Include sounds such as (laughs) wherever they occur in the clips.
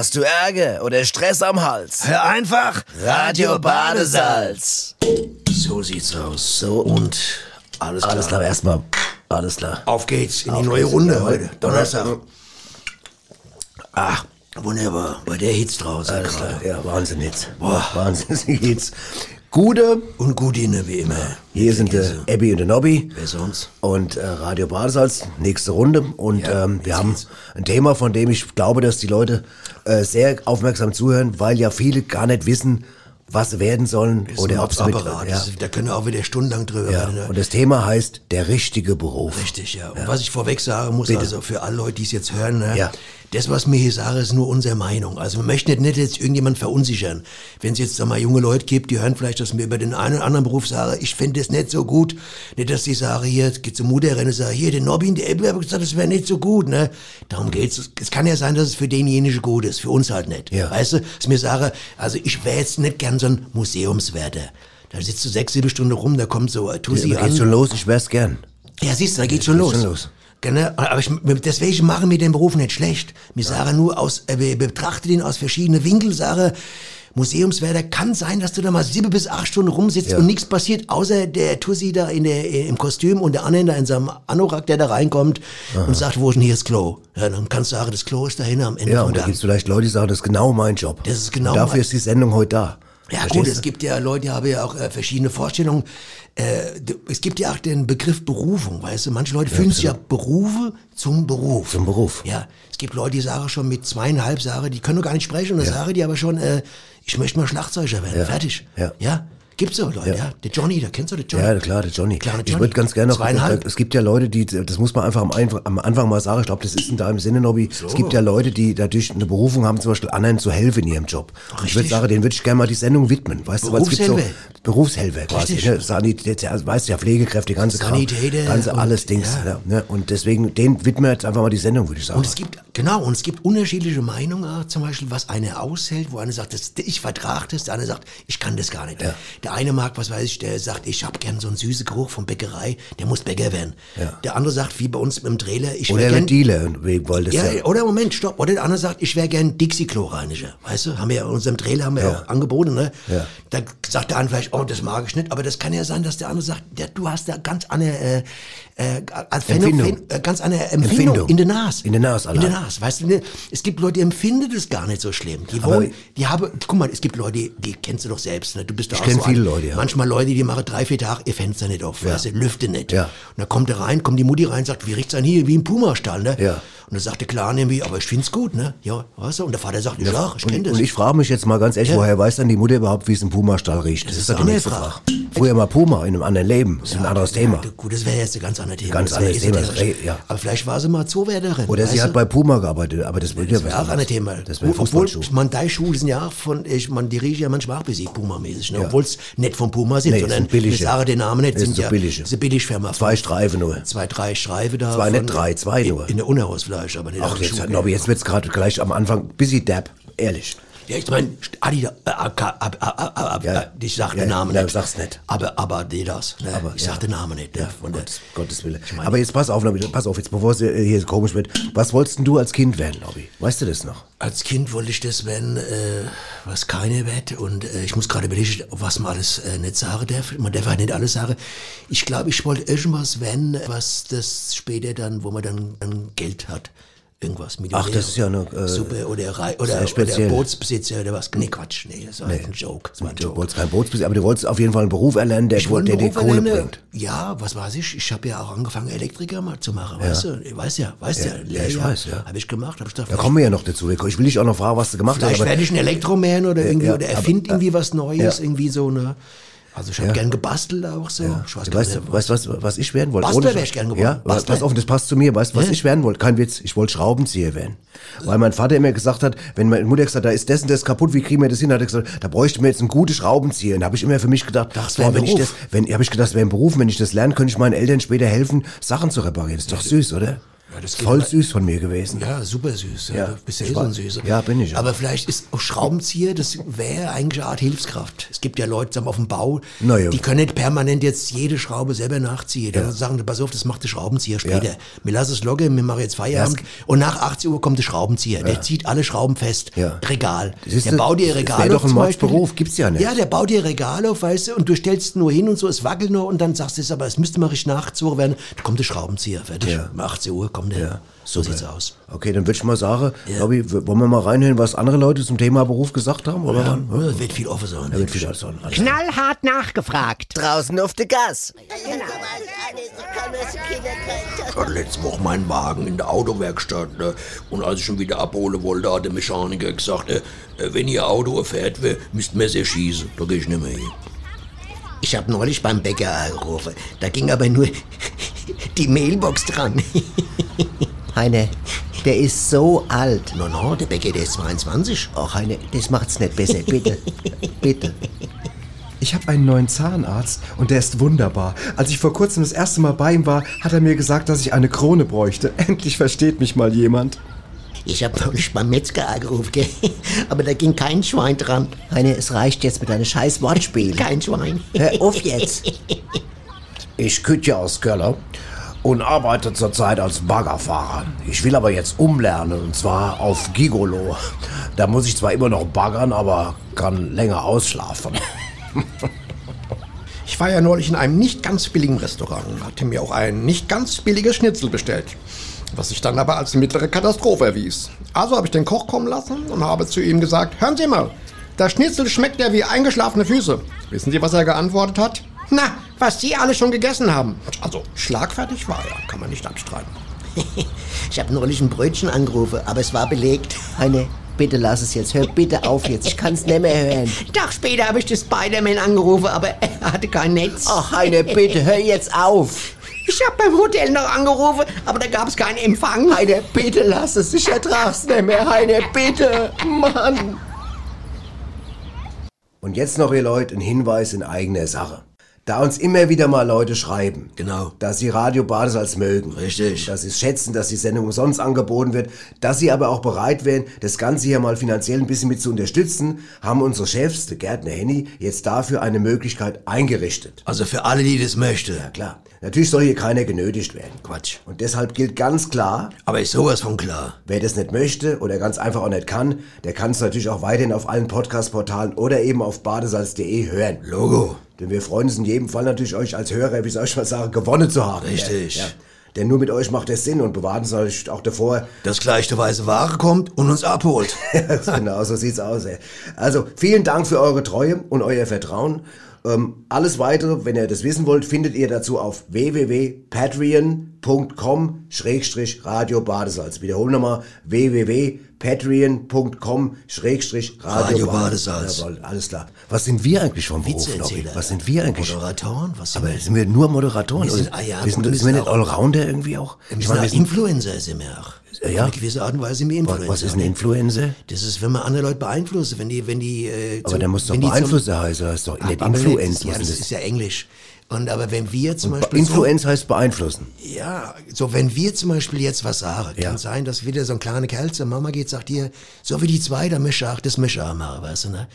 Hast du Ärger oder Stress am Hals? Hör einfach Radio Badesalz. So sieht's aus. So und alles klar. Alles klar, erstmal. Alles klar. Auf geht's in die Auf neue geht's. Runde heute. Donnerstag. Ach, wunderbar. Bei der Hitze draußen. Alles klar. Ja, Wahnsinn jetzt. Boah. Wahnsinn (laughs) jetzt. Gute. Und Gudine, wie immer. Hier sind der Diese- Abby und der Nobby. Wer sonst? Und äh, Radio Badesalz, nächste Runde. Und Ja, ähm, wir jetzt haben geht's. ein Thema, von dem ich glaube, dass die Leute äh, sehr aufmerksam zuhören, weil ja viele gar nicht wissen, was sie werden sollen Ist oder ein ob sie mit, Apparat. ja, Das ist- Da können wir auch wieder stundenlang drüber ja. reden. ne? Und das Thema heißt der richtige Beruf. Richtig, ja. Und was ich vorweg sagen muss, also für alle Leute, die es jetzt hören, ne, Ja. Das, was wir hier sagen, ist nur unsere Meinung. Also wir möchten nicht jetzt irgendjemand verunsichern. Wenn es jetzt sag mal junge Leute gibt, die hören vielleicht, dass wir über den einen oder anderen Beruf sagen, ich finde das nicht so gut. Nicht, dass die sagen, hier, geht zum Mutter und sagen, hier, der Nobby, der Ebbe hat gesagt, das wäre nicht so gut, ne? Darum geht's. Es kann ja sein, dass es für denjenigen gut ist, für uns halt nicht. Ja. Weißt du, dass mir sage, also ich wäre jetzt nicht gern so ein Museumswärter. Da sitzt du sechs, sieben Stunden rum, da kommt so ein Tussi Da an. geht's schon los, ich wär's gern. Ja, siehst du, da geht's schon los. schon los. Genau, aber ich, deswegen machen wir den Beruf nicht schlecht. Wir sagen nur aus, äh, wir betrachten ihn aus verschiedenen Winkeln, sage, Museumswärter kann sein, dass du da mal sieben bis acht Stunden rumsitzt Ja. und nichts passiert, außer der Tussi da in der, äh, im Kostüm und der da in seinem Anorak, der da reinkommt und sagt, wo ist denn hier das Klo? Ja, dann kannst du sagen, das Klo ist da hinten am Ende Ja, und da Gang. gibt's vielleicht Leute, die sagen, das ist genau mein Job. Das ist genau und dafür ist die Sendung heute da. Ja Verstehst gut, du? es gibt ja Leute, die haben ja auch äh, verschiedene Vorstellungen. Äh, es gibt ja auch den Begriff Berufung, weißt du. Manche Leute fühlen sich ja Berufe zum Beruf. Zum Beruf. Ja, es gibt Leute, die sagen schon mit zweieinhalb Jahre, die können noch gar nicht sprechen und da sagen die aber schon, äh, ich möchte mal Schlagzeuger werden, Ja. fertig. Ja. ja, gibt's so Leute, ja. Der Johnny, da kennst du den Johnny? Ja, klar, der Johnny. Ich Johnny. würde ganz gerne noch, Zweieinhalb. es gibt ja Leute, die, das muss man einfach am, am Anfang mal sagen, ich glaube, das ist in deinem Sinne, Nobby, es gibt ja Leute, die dadurch eine Berufung haben, zum Beispiel anderen zu helfen in ihrem Job. Und ich würde Richtig. sagen, denen würde ich gerne mal die Sendung widmen, weißt du, es gibt so Berufshelfer. Quasi, Richtig. ne? Sanität, ja, weißt du ja, Pflegekräfte, ganze Kram, Sanitäter ganze und- alles Dings, ja. ja. ne? Und deswegen, den widmen wir jetzt einfach mal die Sendung, würde ich sagen. Und es gibt, genau, und es gibt unterschiedliche Meinungen, zum Beispiel, was einer aushält, wo einer sagt, das, ich vertrage das, der andere sagt, ich kann das gar nicht. Der eine mag, was weiß ich, der sagt, ich habe gern so einen süßen Geruch von Bäckerei, der muss Bäcker werden. Ja. Der andere sagt, wie bei uns im Trailer, ich oder wär der gern, Dealer, wie wollt das ja, ja. oder Moment, stopp. Oder der andere sagt, ich wäre gern Dixie-Klo-Reiniger. Weißt du, haben wir ja in unserem Trailer haben wir Ja. auch angeboten, ne? Ja. Da sagt der eine vielleicht, oh, das mag ich nicht. Aber das kann ja sein, dass der andere sagt, ja, du hast da ganz andere, äh, äh, Empfindung. äh, ganz eine Empfindung, Empfindung. in der Nase. In der Nase In der allein. Nase. Weißt du, ne, es gibt Leute, die empfinden das gar nicht so schlimm. Die Aber- wollen, die haben, guck mal, es gibt Leute, die, die kennst du doch selbst, ne? Du bist doch auch so viele ein- Leute, ja. Manchmal Leute, die machen drei, vier Tage ihr Fenster nicht auf, Ja. weißt du, lüfte nicht. Ja. Und dann kommt er rein, kommt die Mutti rein, sagt, wie riecht's an hier, wie im Puma-Stall, ne? Ja. Und dann sagt der Clan irgendwie, aber ich find's gut, ne? Ja, weißt du? Und der Vater sagt, ja, ich kenn Und, das. und ich frage mich jetzt mal ganz ehrlich, Ja. woher weiß dann die Mutter überhaupt, wie es im Puma-Stall riecht? Das, ist ist doch die eine nächste Frage. Frage. Früher mal Puma in einem anderen Leben. Das ist ein anderes Thema. Gut, das wäre jetzt ein ganz anderes Thema. Ganz Das anderes Thema, das ja. Aber vielleicht war sie mal Zoowärterin. Oder sie hat bei Puma gearbeitet, aber das würde ja Das was wäre auch ein. Thema. Das wäre Obwohl, man, die Schuhe sind ja auch von, ich, man, die riechen ja manchmal auch ein bisschen Puma-mäßig, ne? Obwohl es nicht von Puma sind, Nee, sondern, sind billige. sage den Namen nicht, Es sind so ja, billige. Das ist eine Billigfirma. Zwei Streifen nur. Zwei, drei Streife da. Zwei, nicht drei, zwei nur. In, in der Unterhausfleisch, aber nicht Ach, jetzt, Schuhen. Nobby, jetzt wird's gerade gleich am Anfang busy dab, ehrlich. Ja, ich meine, Adidas, äh, ab, ab, ab, ab, ab, Ja. äh, ich sag Ja, den Namen ja, nicht. sag's nicht. Aber, aber Adidas, ne? Aber, ich ja. sag den Namen nicht. Ne? Ja, Von der, Gottes, Gottes Wille. meine- Aber jetzt pass auf, pass auf, jetzt bevor es äh, hier komisch wird. Was wolltest denn du als Kind werden, Nobby? Weißt du das noch? Als Kind wollte ich das, wenn äh, was keine wird und äh, ich muss gerade überlegen, was man alles äh, nicht sagen darf. Man darf halt nicht alles sagen. Ich glaube, ich wollte irgendwas, wenn was das später dann, wo man dann, dann Geld hat. Irgendwas mit Ach, das ist ja eine, äh, Super oder, Rei- oder, oder. Bootsbesitzer oder was. Nee, Quatsch, nee, das war ein Joke. Das war ein Du Joke. wolltest kein Bootsbesitzer, aber du wolltest auf jeden Fall einen Beruf erlernen, der, der dir Kohle erlernen. bringt. Ja, was weiß ich? Ich habe ja auch angefangen, Elektriker mal zu machen, weißt du? Ich weiß ja, weißt ja, ja, ich weiß, ja. Habe ich gemacht, habe ich gedacht, Da kommen wir ja noch dazu. Ich will dich auch noch fragen, was du gemacht hast. Vielleicht werde ich ein Elektroman oder irgendwie ja, oder erfinde irgendwie was Neues, ja. irgendwie so eine. Also ich habe Ja. gern gebastelt auch so. Ich weiß Du weißt, nicht, weißt was, was ich werden wollte? Bastler Ohne- wär ich gern geworden. Ja, Bastler. pass auf, das passt zu mir. Weißt du, was Ja. ich werden wollte? Kein Witz. Ich wollte Schraubenzieher werden. Weil mein Vater immer gesagt hat, wenn meine Mutter gesagt hat, da ist das und das kaputt, wie kriegen wir das hin? Hat er gesagt, da bräuchte mir jetzt einen guten Schraubenzieher. Und da habe ich immer für mich gedacht, Das wär ein wenn ich Beruf. das, wenn, habe ich gedacht, das wäre ein Beruf. Wenn ich das lerne, könnte ich meinen Eltern später helfen, Sachen zu reparieren. Das ist doch süß, oder? Das geht Voll süß von mir gewesen. Ja, super süß. Ja, Ja, du bist ja eh so ein. Süßer. Ja, bin ich auch. Aber vielleicht ist auch Schraubenzieher, das wäre eigentlich eine Art Hilfskraft. Es gibt ja Leute sagen auf dem Bau, ja. die können nicht permanent jetzt jede Schraube selber nachziehen. Dann sagen, die, pass auf, das macht der Schraubenzieher später. Ja. Wir lassen es locker, wir machen jetzt Feierabend. und nach 18 Uhr kommt der Schraubenzieher. Der zieht alle Schrauben fest. Ja. Regal. Siehst der du, baut dir das Regal wär doch auf ein. Mordsberuf, gibt's ja nicht. Ja, der baut dir Regal auf, weißt du, und du stellst nur hin und so, es wackelt nur und dann sagst du es, aber es müsste mal richtig nachgezogen werden. Da kommt der Schraubenzieher, fertig. Ja. Um 18 Uhr kommt der. so sieht's aus. Okay, dann würde ich mal sagen, Robby, w- wollen wir mal reinhören, was andere Leute zum Thema Beruf gesagt haben? Oder? Ja, das wird viel offen sein. Wird viel. Alles Knallhart nachgefragt. Draußen auf der Gas. Ich hatte letzte Woche meinen Wagen in der Autowerkstatt. Ne? Und als ich schon wieder abholen wollte, hat der Mechaniker gesagt, äh, äh, wenn ihr Auto fährt, müsst ihr sehr schießen. Da gehe ich nicht mehr hin. Ich habe neulich beim Bäcker angerufen. Da ging aber nur (laughs) die Mailbox dran. (laughs) Heine, der ist so alt. Na, na, der Bäcker, der ist 22. Ach, Heine, das macht's nicht besser. Bitte, (laughs) bitte. Ich habe einen neuen Zahnarzt und der ist wunderbar. Als ich vor kurzem das erste Mal bei ihm war, hat er mir gesagt, dass ich eine Krone bräuchte. Endlich versteht mich mal jemand. Ich habe neulich beim Metzger angerufen, gell? aber da ging kein Schwein dran. Heine, es reicht jetzt mit deinem scheiß Wortspiel. Kein Schwein. Hör auf jetzt. Ich kütte aus Köller und arbeite zurzeit als Baggerfahrer. Ich will aber jetzt umlernen und zwar auf Gigolo. Da muss ich zwar immer noch baggern, aber kann länger ausschlafen. Ich war ja neulich in einem nicht ganz billigen Restaurant und hatte mir auch ein nicht ganz billiges Schnitzel bestellt. Was sich dann aber als mittlere Katastrophe erwies. Also habe ich den Koch kommen lassen und habe zu ihm gesagt, hören Sie mal, das Schnitzel schmeckt ja wie eingeschlafene Füße. Wissen Sie, was er geantwortet hat? Na, was Sie alle schon gegessen haben. Also, schlagfertig war er, kann man nicht abstreiten. (laughs) Ich habe neulich ein Brötchen angerufen, aber es war belegt. Heine, bitte lass es jetzt. Hör bitte auf jetzt. Ich kann's nicht mehr hören. (laughs) Tag später habe ich den Spider-Man angerufen, aber er hatte kein Netz. Ach, Heine, bitte, hör jetzt auf. Ich habe beim Hotel noch angerufen, aber da gab es keinen Empfang. Heine, bitte lass es. Ich ertrag's nicht mehr. Heine, bitte. Mann. Und jetzt noch, ihr Leute, ein Hinweis in eigener Sache. Da uns immer wieder mal Leute schreiben, Genau. dass sie Radio Badesalz mögen. Richtig. Dass sie es schätzen, dass die Sendung umsonst angeboten wird, dass sie aber auch bereit wären, das Ganze hier mal finanziell ein bisschen mit zu unterstützen, haben unsere Chefs, der Gärtner Henny, jetzt dafür eine Möglichkeit eingerichtet. Also für alle, die das möchten. Ja klar, natürlich soll hier keiner genötigt werden. Quatsch. Und deshalb gilt ganz klar, Aber ist sowas von klar. Wer das nicht möchte oder ganz einfach auch nicht kann, der kann es natürlich auch weiterhin auf allen Podcast-Portalen oder eben auf badesalz.de hören. Logo. Denn wir freuen uns in jedem Fall natürlich, euch als Hörer, wie ich mal sagen, gewonnen zu haben. Richtig. Ja, ja. Denn nur mit euch macht es Sinn und bewahren uns natürlich auch davor. Dass gleich der weiße Ware kommt und uns abholt. (laughs) genau, so sieht's aus. Ey. Also, vielen Dank für eure Treue und euer Vertrauen. Ähm, alles weitere, wenn ihr das wissen wollt, findet ihr dazu auf www.patreon.com-radio Badesalz. Wiederholen nochmal www.patreon.com-radio Radio Badesalz. Jawohl, alles klar. Was sind wir eigentlich vom Beruf? Witzeerzähler. Was sind wir eigentlich? Moderatoren? Was sind Aber wir? sind wir nur Moderatoren? Wir sind- Oder ah ja, wir sind, wir sind wir nicht Allrounder irgendwie auch? Ich meine, wir sind, Influencer sind wir auch. Ja, eine gewisse Art und Weise wir Influencer. was ist ein Influencer? Das ist, wenn man andere Leute beeinflussen, wenn die, wenn die. Äh, Aber zum- der muss doch Beeinflusser heißen, das ist doch nicht Aber Influenz. Ja, das ist ja Englisch. Und aber wenn wir zum das? Beispiel. Influenz heißt beeinflussen. So, ja, so wenn wir zum Beispiel jetzt was sagen, Ja. kann sein, dass wieder so ein kleiner Kerl zur Mama geht, sagt ihr, so wie die zwei, da möchte ich auch das möchte ich auch machen, weißt du, ne?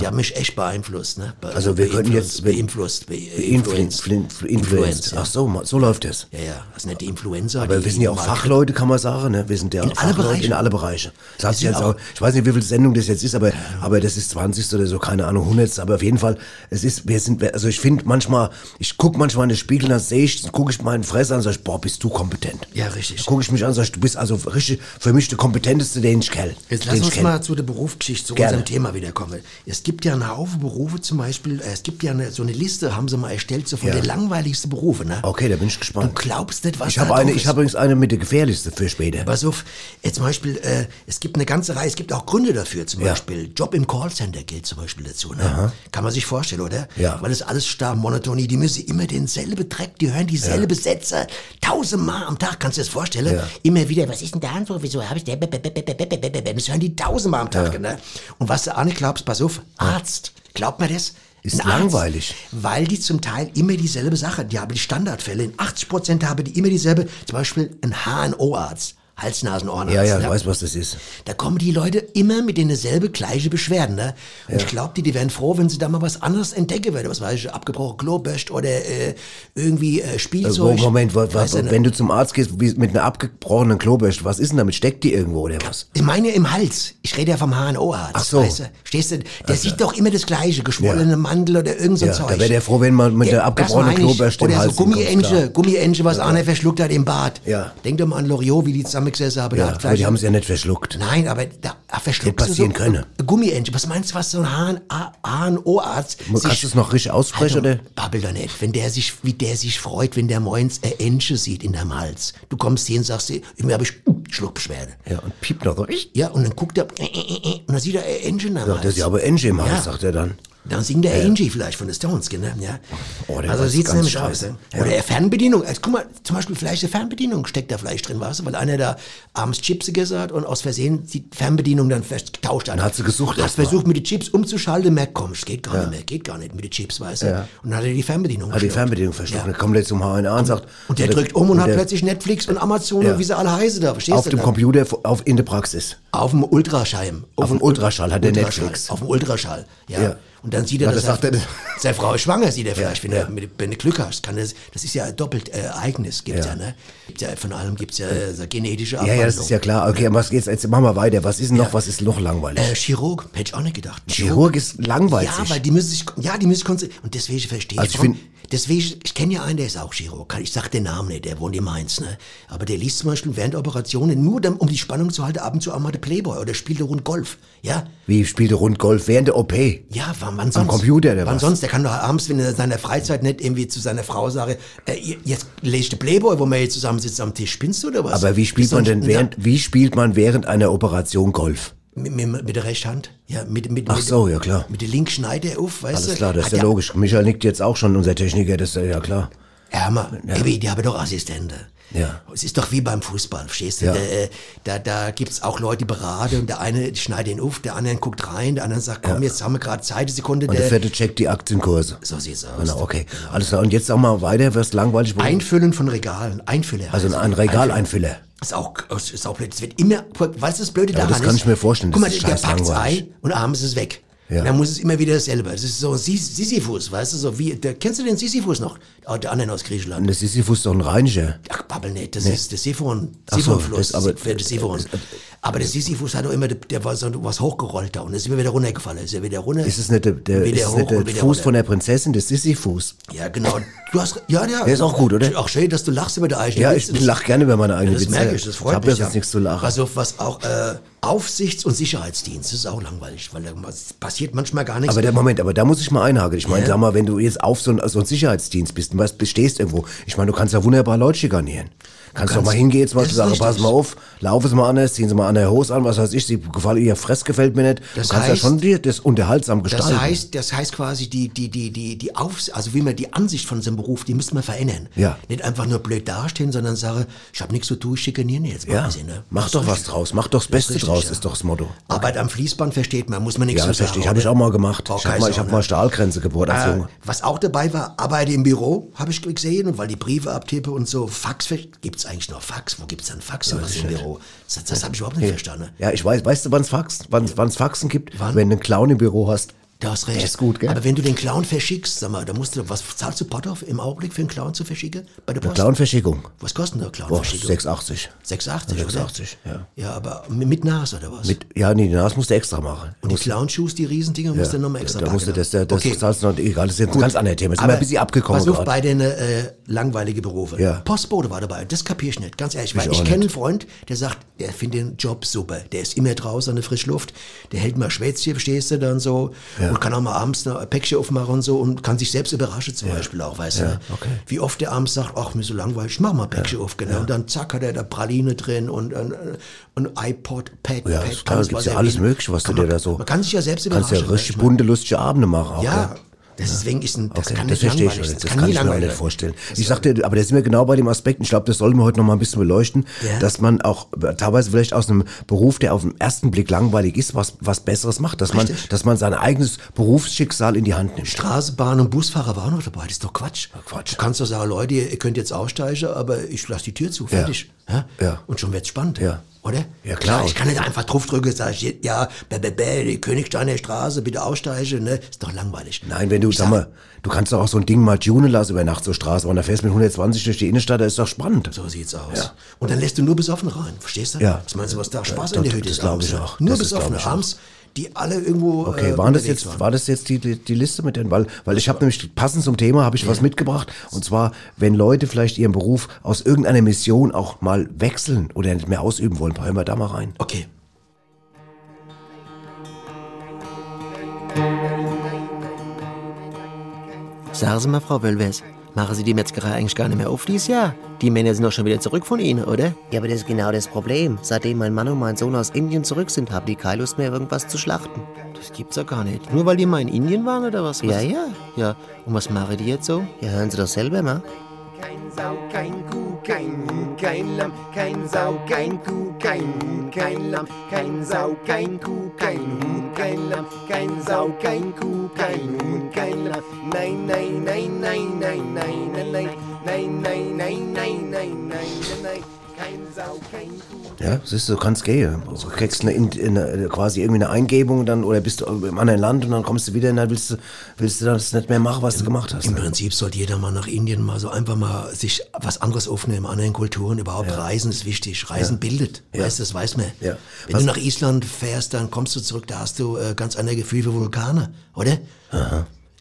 Die haben mich echt beeinflusst, ne? Be Also wir könnten jetzt- Beeinflusst, be Influenz. influenced. Influenz. ja. Ach so, so läuft es. Ja, ja, das ist nicht die Influencer. Aber die wir sind ja auch Fachleute, kann man sagen. Ne? Wir sind ja In auch alle Fachleute Bereiche. in alle Bereiche. Das heißt jetzt auch- ich weiß nicht, wie viel Sendung das jetzt ist, aber, aber das ist 20. oder so, keine Ahnung, 100. Aber auf jeden Fall, es ist, wir sind, also ich finde manchmal, ich guck manchmal in den Spiegel, dann sehe ich, dann gucke ich meinen Fress an und sage, boah, bist du kompetent. Ja, richtig. Dann gucke ich mich an und sage, du bist also richtig, für mich der kompetenteste, den ich kenne. Jetzt lass uns kenn. mal zu der Berufsgeschichte, zu Gerne. unserem Thema wiederkommen. Es gibt ja einen Haufen Berufe zum Beispiel, äh, es gibt ja eine, so eine Liste, haben sie mal erstellt, so von Ja. den langweiligsten Berufen. Ne? Okay, da bin ich Du gespannt. glaubst nicht, was Ich habe eine, drauf ich ist. habe übrigens eine mit der gefährlichste für später. Pass auf, jetzt zum Beispiel, äh, es gibt eine ganze Reihe, es gibt auch Gründe dafür, zum Ja. Beispiel Job im Callcenter gilt zum Beispiel dazu. Ne? Kann man sich vorstellen, oder? Ja. Weil es alles starr Monotonie, die müssen immer denselben Dreck, die hören dieselbe Sätze tausendmal am Tag, kannst du dir das vorstellen? Ja. Immer wieder, was ist denn da und so, wieso habe ich der, das hören die tausendmal am Tag, ne? Und was du auch nicht glaubst, pass auf, Arzt, glaubt mir das? Ist Arzt, langweilig. Weil die zum Teil immer dieselbe Sache, die haben die Standardfälle. In 80 Prozent haben die immer dieselbe, zum Beispiel ein HNO-Arzt. Hals-Nasen-Ohrenarzt. Ja, ja, ne? ich weiß, was das ist. Da kommen die Leute immer mit denen selbe gleiche Beschwerden. Ne? Und ich glaube, die, die wären froh, wenn sie da mal was anderes entdecken würden. Was weiß ich, abgebrochen Klobürst oder äh, irgendwie äh, Spielzeug. Moment, wa- wa- Weißt du, ne? wenn du zum Arzt gehst mit einer abgebrochenen Klobürste, was ist denn damit? Steckt die irgendwo oder was? Ich meine im Hals. Ich rede ja vom HNO-Arzt. Ach so. Weißt du? Stehst du? Der sieht doch immer das Gleiche. Geschwollene Mandel oder irgend so ein Ja, Zeug. da wäre der froh, wenn man mit der das abgebrochenen im Oder Hals so. Gummiente, Gummiente, was einer verschluckt hat im Bad. Ja. Denk doch mal an Loriot, wie die zusammengesessen haben. Der Ja, aber die haben es ja nicht verschluckt. Nein, aber da verschluckt Hätte passieren so können. Gummiente. Was meinst du, was so ein HN HNO-Arzt Kannst du es noch richtig aussprechen, oder? Babbel doch nicht. Wenn der sich, wie der sich freut, wenn der moins eine Ente sieht in deinem Hals. Du kommst hier und sagst, mir habe ich Schluckbeschwerde. Ja, und piept noch so. Ja, und dann guckt er, äh, äh, äh, und dann sieht er deinem ja, Hals. das ist ja aber Angie im Hals, sagt er dann. Dann singt der Angie vielleicht von den Stones, genau, ja. Oh, der also sieht's ganz nämlich scheiße. aus. Ne? Oder eine Fernbedienung. Also, guck mal, zum Beispiel vielleicht eine Fernbedienung steckt da vielleicht drin, weißt du, weil einer da abends Chips gegessen hat und aus Versehen die Fernbedienung dann getauscht hat. Dann hat sie gesucht Hat versucht, mit den Chips umzuschalten, merkt, komm, es geht gar nicht mehr, geht gar nicht mit den Chips, weißt du. Und dann hat er die Fernbedienung Hat die geschluckt. Fernbedienung. Ja. Dann kommt er zum HNA und sagt... Und der oder- drückt um und, hat der- plötzlich Netflix und Amazon Ja. und wie sie alle heißen da, verstehst Auf du? dem da? Computer auf, in der Praxis. Auf dem Ultraschall. Auf dem Ultraschall hat der. Netflix. Auf dem Ultraschall, ja. Ja. Und dann sieht er, Ja, dass das er, seine Frau ist schwanger, sieht er vielleicht, wenn, ja. mit, wenn du Glück hast. Kann das, das ist ja ein doppelt äh, Ereignis, gibt's ja. Ja. ne? Gibt's ja, von allem gibt's ja äh, genetische Ja, Abwandlung. ja, das ist ja klar. Okay, was geht's? Jetzt machen wir weiter. Was ist noch, was ist noch langweilig? Äh, Chirurg, hätte ich auch nicht gedacht. Chirurg ist langweilig. Ja, weil die müssen sich, ja, die müssen sich konzentrieren. Und deswegen verstehe Also ich. warum- deswegen, ich kenne ja einen, der ist auch Chirurg. Ich sag den Namen nicht, der wohnt in Mainz, ne? Aber der liest zum Beispiel während der Operationen nur, dann, um die Spannung zu halten, ab und zu auch mal der Playboy oder spielt er rund Golf. Ja? Wie spielt er rund Golf während der OP? Ja, wann, wann sonst? Computer oder Wann was? sonst? Der kann doch abends, wenn er in seiner Freizeit nicht irgendwie zu seiner Frau sage, äh, jetzt lese ich den Playboy, wo wir jetzt zusammen sitzen am Tisch. Spinnst du oder was? Aber wie spielt man denn während, wie spielt man während einer Operation Golf? Mit, mit, mit der Rechten Ja, mit, mit, Ach mit, so, ja klar. Mit der linken schneidet er auf, weißt du? Alles klar, das ist ja der- logisch. Michael nickt jetzt auch schon, unser Techniker, das ist ja, ja klar. Ja, mal, Baby, die haben doch Assistenten. Ja. Es ist doch wie beim Fußball, verstehst du? Ja. Da, äh, da, da gibt's auch Leute, die beraten und der eine schneidet ihn auf, der andere guckt rein, der andere sagt, komm, jetzt haben wir gerade Zeit, eine Sekunde. Und der vierte checkt die Aktienkurse. so sieht's aus. Genau, okay. Alles klar. Und jetzt sag mal weiter, wirst langweilig. Einfüllen von Regalen, Einfüller. Also ein das. Regaleinfüller. Ist auch, ist auch blöd. Es wird immer, weißt du, das Blöde Ja, daran das kann ist, ich mir vorstellen, Guck mal, ist der packt's ein und abends ist es weg. Ja. Dann muss es immer wieder dasselbe. Das ist so Sisyphus, weißt du, so wie, der, kennst du den Sisyphus noch? Oh, der andere aus Griechenland. Das Sisyphus ist doch ein Reiniger. Ach, babbel nicht, das ist der Siphon, so, Siphonfluss, das- aber- der Siphon. Aber der Sisyphus hat doch immer, der war so was hochgerollt da und ist immer wieder runtergefallen, ist ja wieder runter. Ist es nicht der, der, ist hoch nicht der Fuß runter. von der Prinzessin, der Sisyphus? Ja, genau. Du hast, ja, ja. Der ist auch gut, oder? Auch schön, dass du lachst über der eigene Ja, Witze. ich lach gerne über meine eigenen Das Witze. merke ich, das freut ich hab mich. ja sonst nichts zu lachen. Also was auch äh, Aufsichts- und Sicherheitsdienst, das ist auch langweilig, weil da passiert manchmal gar nichts. Aber der Moment, aber da muss ich mal einhaken. Ich meine, Ja. sag mal, wenn du jetzt auf so ein, so ein Sicherheitsdienst bist und was bestehst irgendwo, ich meine, du kannst ja wunderbar Leute schikanieren. Kannst doch mal hingehen, zum Beispiel sagen, pass mal auf, laufen Sie mal anders, ziehen Sie mal an der Hose an, was weiß ich, Sie gefallen, Ihr Fress gefällt mir nicht. Das du kannst heißt- ja schon dir das unterhaltsam gestalten. das heißt, das heißt quasi die, die, die, die, die Aufs also wie man die Ansicht von so einem Beruf, die müssen wir verändern. Ja. Nicht einfach nur blöd dastehen, sondern sagen, ich habe nichts zu tun, ich schikaniere jetzt ja, quasi. Ne? mach Das doch was draus, mach doch das Beste richtig, draus, ja. ist doch das Motto. Arbeit am Fließband versteht man, muss man nichts Ja, zu sagen. verstehe ich. Habe ich auch mal gemacht. Braucht Ich habe mal, ich hab ne? mal Stahlgrenze gebohrt als Äh, Junge. was auch dabei war, Arbeite im Büro, habe ich gesehen, und weil die Briefe abtippe und so, Fax, gibt's eigentlich noch Fax? Wo gibt's dann Fax in was im Büro? Das, das habe ich überhaupt nicht verstanden. Ja, ich weiß, weißt du, wann's Fax, wann, wann's Faxen gibt? Wann? Wenn du einen Clown im Büro hast. Du hast recht. Das ist gut, gell? Aber wenn du den Clown verschickst, sag mal, da musst du, was zahlst du Potthoff im Augenblick für einen Clown zu verschicken? Bei der Post? Clownverschickung. Was kostet eine Clownverschickung? 680. 680, 680, oder? ja. Ja, aber mit Nas oder was? Mit, ja, nee, das musst du extra machen. und die Clownshoes, die Riesendinger, musst du nochmal extra da musst du packen, das, das, das zahlst du noch, egal, das ist jetzt ein ganz anderes Thema. Jetzt sind wir ein bisschen abgekommen Pass auf, gerade. bei den äh, langweilige Berufe. Ja. Postbote war dabei. Das kapier ich nicht, ganz ehrlich. Weil Ich kenne einen. Freund, der sagt, der findet den Job super. Der ist immer draußen an der frischen Luft. Der hält mal Schwätzchen, verstehst du, dann so. Und kann auch mal abends ein Päckchen aufmachen und so und kann sich selbst überraschen zum Beispiel auch, weißt du. okay. Wie oft der abends sagt, ach, mir so langweilig, ich mach mal ein Päckchen auf, genau. Und dann zack, hat er da Praline drin und, und iPod, Pad, Ja, Pad, klar, gibt's ja alles. Mögliche, was du dir da so- Man kann sich ja selbst Kannst überraschen. ja richtig bunte, lustige Abende machen auch. Ja, Ja. Deswegen ist ein, das Okay, kann das nicht verstehe ich langweilig schon. sein. Das kann ich mir auch nicht vorstellen. Ich sagte, aber da sind wir genau bei dem Aspekt, und ich glaube, das sollten wir heute noch mal ein bisschen beleuchten, Ja. dass man auch teilweise vielleicht aus einem Beruf, der auf den ersten Blick langweilig ist, was, was Besseres macht, dass man, dass man sein eigenes Berufsschicksal in die Hand nimmt. Straßenbahn und Busfahrer waren auch noch dabei. Das ist doch Quatsch. Quatsch. Du kannst doch sagen, Leute, ihr könnt jetzt aussteigen, aber ich lasse die Tür zu. Fertig. Ja. Ja. Und schon wird's spannend. Ja. Oder? Ja, klar. Ich kann nicht einfach draufdrücken und sagen, ja, bäh, bäh, bäh, die Königsteiner Straße, bitte aussteigen. Ne? Ist doch langweilig. Nein, wenn du, Ich sag mal, du kannst doch auch so ein Ding mal tunen lassen über Nacht zur Straße, und da fährst mit 120 durch die Innenstadt, das ist doch spannend. So sieht's aus. Und dann lässt du nur besoffen rein. Verstehst du? Ja. Was meinst du, was da Spaß Ja, in der das- Hütte das ist? glaub abends, ich auch. Nur Das auch. abends, die alle irgendwo. Okay, äh, waren das jetzt, waren. war das jetzt die, die, die Liste mit den, weil, weil ich habe nämlich passend zum Thema habe ich was mitgebracht und zwar, wenn Leute vielleicht ihren Beruf aus irgendeiner Mission auch mal wechseln oder nicht mehr ausüben wollen, hören wir da mal rein. Okay. Sagen Sie mal, Frau Wölwers, machen Sie die Metzgerei eigentlich gar nicht mehr auf dieses Jahr? Die Männer sind doch schon wieder zurück von Ihnen, oder? Ja, aber das ist genau das Problem. Seitdem mein Mann und mein Sohn aus Indien zurück sind, haben die keine Lust mehr, irgendwas zu schlachten. Das gibt's ja gar nicht. Nur weil die mal in Indien waren, oder was? was? Ja, ja. Ja, und was machen die jetzt so? Ja, hören Sie doch selber mal. Kein Sau, kein Kuh, kein Huhn, kein Lamm, kein Sau, kein Kuh, kein Huhn, kein Lamm, kein Sau, kein Kuh, kein Huhn, kein Lamm, kein Sau, kein Kuh, kein Huhn, kein Lamm. Nein, nein, nein, nein, nein, nein, nein, nein, nein, nein, Ja, siehst du, du kannst gehen. Du kriegst eine, In- eine, quasi irgendwie eine Eingebung dann oder bist du im anderen Land und dann kommst du wieder und dann willst du, willst du das nicht mehr machen, was du gemacht hast. Im ne? Prinzip sollte jeder mal nach Indien mal so einfach mal sich was anderes aufnehmen, anderen Kulturen. Überhaupt Reisen ist wichtig. Reisen bildet. Weißt du, das weiß man. Ja. Wenn Was- du nach Island fährst, dann kommst du zurück, da hast du äh, ganz andere Gefühl für Vulkane, oder?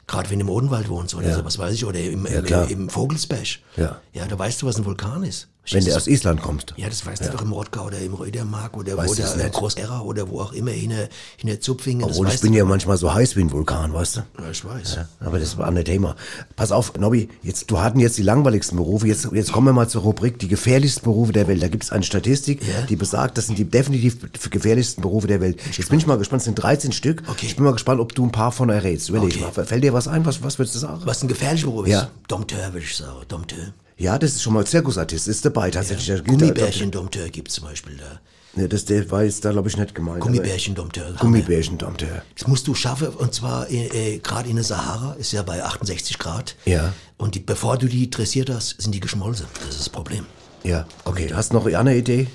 Gerade wenn du im Odenwald wohnst oder so, was weiß ich, oder im, im, klar. im Vogelsberg. Ja. Ja, da weißt du, was ein Vulkan ist. Wenn du aus Island kommst. ja, das weißt du doch im Rottgau oder im Rödermark oder Weißt wo der? Großerra oder wo auch immer, hinter, hinter Zupfingen. Obwohl ich bin du ja manchmal so heiß wie ein Vulkan, weißt du? Ja, ich weiß. Aber das war ein anderes Thema. Pass auf, Nobby, jetzt, du hatten jetzt die langweiligsten Berufe. Jetzt, jetzt kommen wir mal zur Rubrik die gefährlichsten Berufe der Welt. Da gibt es eine Statistik, die besagt, das sind die definitiv gefährlichsten Berufe der Welt. Jetzt bin ich mal gespannt, es sind 13 Stück. Okay. Ich bin mal gespannt, ob du ein paar von errätst. Überleg Okay. mal. Fällt dir was ein? Was, was würdest du sagen? Was ein gefährlicher Beruf Ja. ist? Dompteur, würde ich sagen. Dompteur. Ja, das ist schon mal Zirkusartist, ist dabei tatsächlich. Da- Gummibärchen Dompteur gibt es zum Beispiel da. Ja, das der war jetzt da, glaube ich, nicht gemeint. aber- Gummibärchen Dompteur. Gummibärchen Dompteur. Das musst du schaffen, und zwar äh, äh, gerade in der Sahara, ist ja bei 68 Grad. Ja. Und die, bevor du die dressiert hast, sind die geschmolzen. Das ist das Problem. Ja, okay. Hast du noch eine Idee?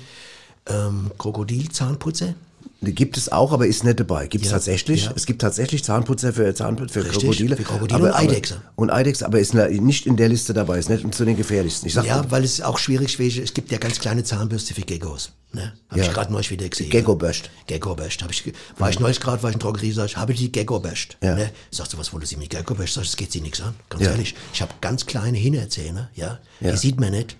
Ähm, Krokodilzahnputzer? Die gibt es auch, aber ist nicht dabei. Gibt es Ja, tatsächlich. ja. Es gibt tatsächlich Zahnputzer für, Zahnputzer für Richtig, Krokodile. für Krokodile aber, und Eidechse. Und Eidechse, aber ist nicht in der Liste dabei. Ist nicht zu den gefährlichsten. Ja, weil es auch schwierig wäre. Es gibt ja ganz kleine Zahnbürste für Geckos. Ne? Hab Ja. ich gerade neulich wieder gesehen. Gecko-Bürst. Hab ich, war ich neulich gerade, war ich in Drogerie, sag ich, habe die Gecko-Bürst. Ja. Ne? Sagst du, was wollen Sie mit Gecko-Bürst? Sag ich, das geht Sie nichts an. Ganz ehrlich. Ich habe ganz kleine Hinterzähne, ja? Ja. Die sieht man nicht.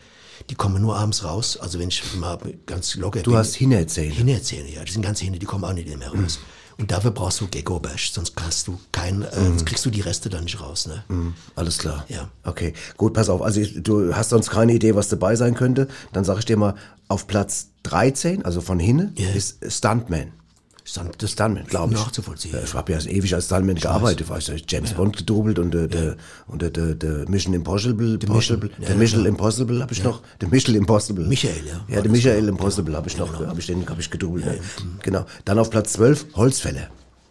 Die kommen nur abends raus. Also wenn ich mal ganz locker Du hast Hinterzähne. Hinterzähne, ja. Die sind ganz Hinter, die kommen auch nicht mehr raus. Und dafür brauchst du Gecko-Bürst, sonst kannst du kein, äh, Mhm. sonst kriegst du die Reste dann nicht raus, ne? Alles klar. Ja. Okay, gut, pass auf. Also ich, du hast sonst keine Idee, was dabei sein könnte. Dann sage ich dir mal, auf Platz 13, also von hinten, Ja. ist Stuntman. Stunt- Das Stuntman, glaube ich. Nachzuvollziehen. Ja, ich habe ja ewig als Stuntman gearbeitet, weißt du, James Bond gedoubelt und der der und der der der Mission Impossible, Ja, der ja, Mission klar. Impossible habe ich noch, der Mission Impossible. Michael, ja. Ja, der Michael Impossible habe ich noch, habe ich den habe ich gedoubelt. Ja. Genau. Dann auf Platz 12 Holzfäller.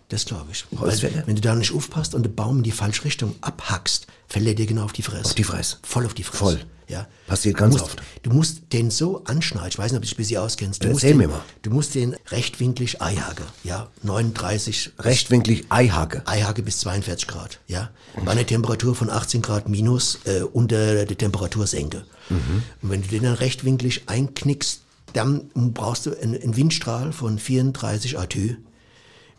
Das glaube ich. Weil, wenn du da nicht aufpasst und den Baum in die falsche Richtung abhackst, fällt er dir genau auf die Fresse. Auf die Fresse. Voll auf die Fresse. Voll. Ja. Passiert ganz musst, oft. Du musst den so anschneiden, ich weiß nicht, ob du dich ein bisschen auskennst. Du musst Erzähl den, mir mal. Du musst den rechtwinklig Eihage, ja, 39 Rechtwinklig Eihacke. Eihage bis 42 Grad, ja. Bei einer Temperatur von 18 Grad minus äh, unter der Temperatursenke. Mhm. Und wenn du den dann rechtwinklig einknickst, dann brauchst du einen, einen Windstrahl von 34 Atü.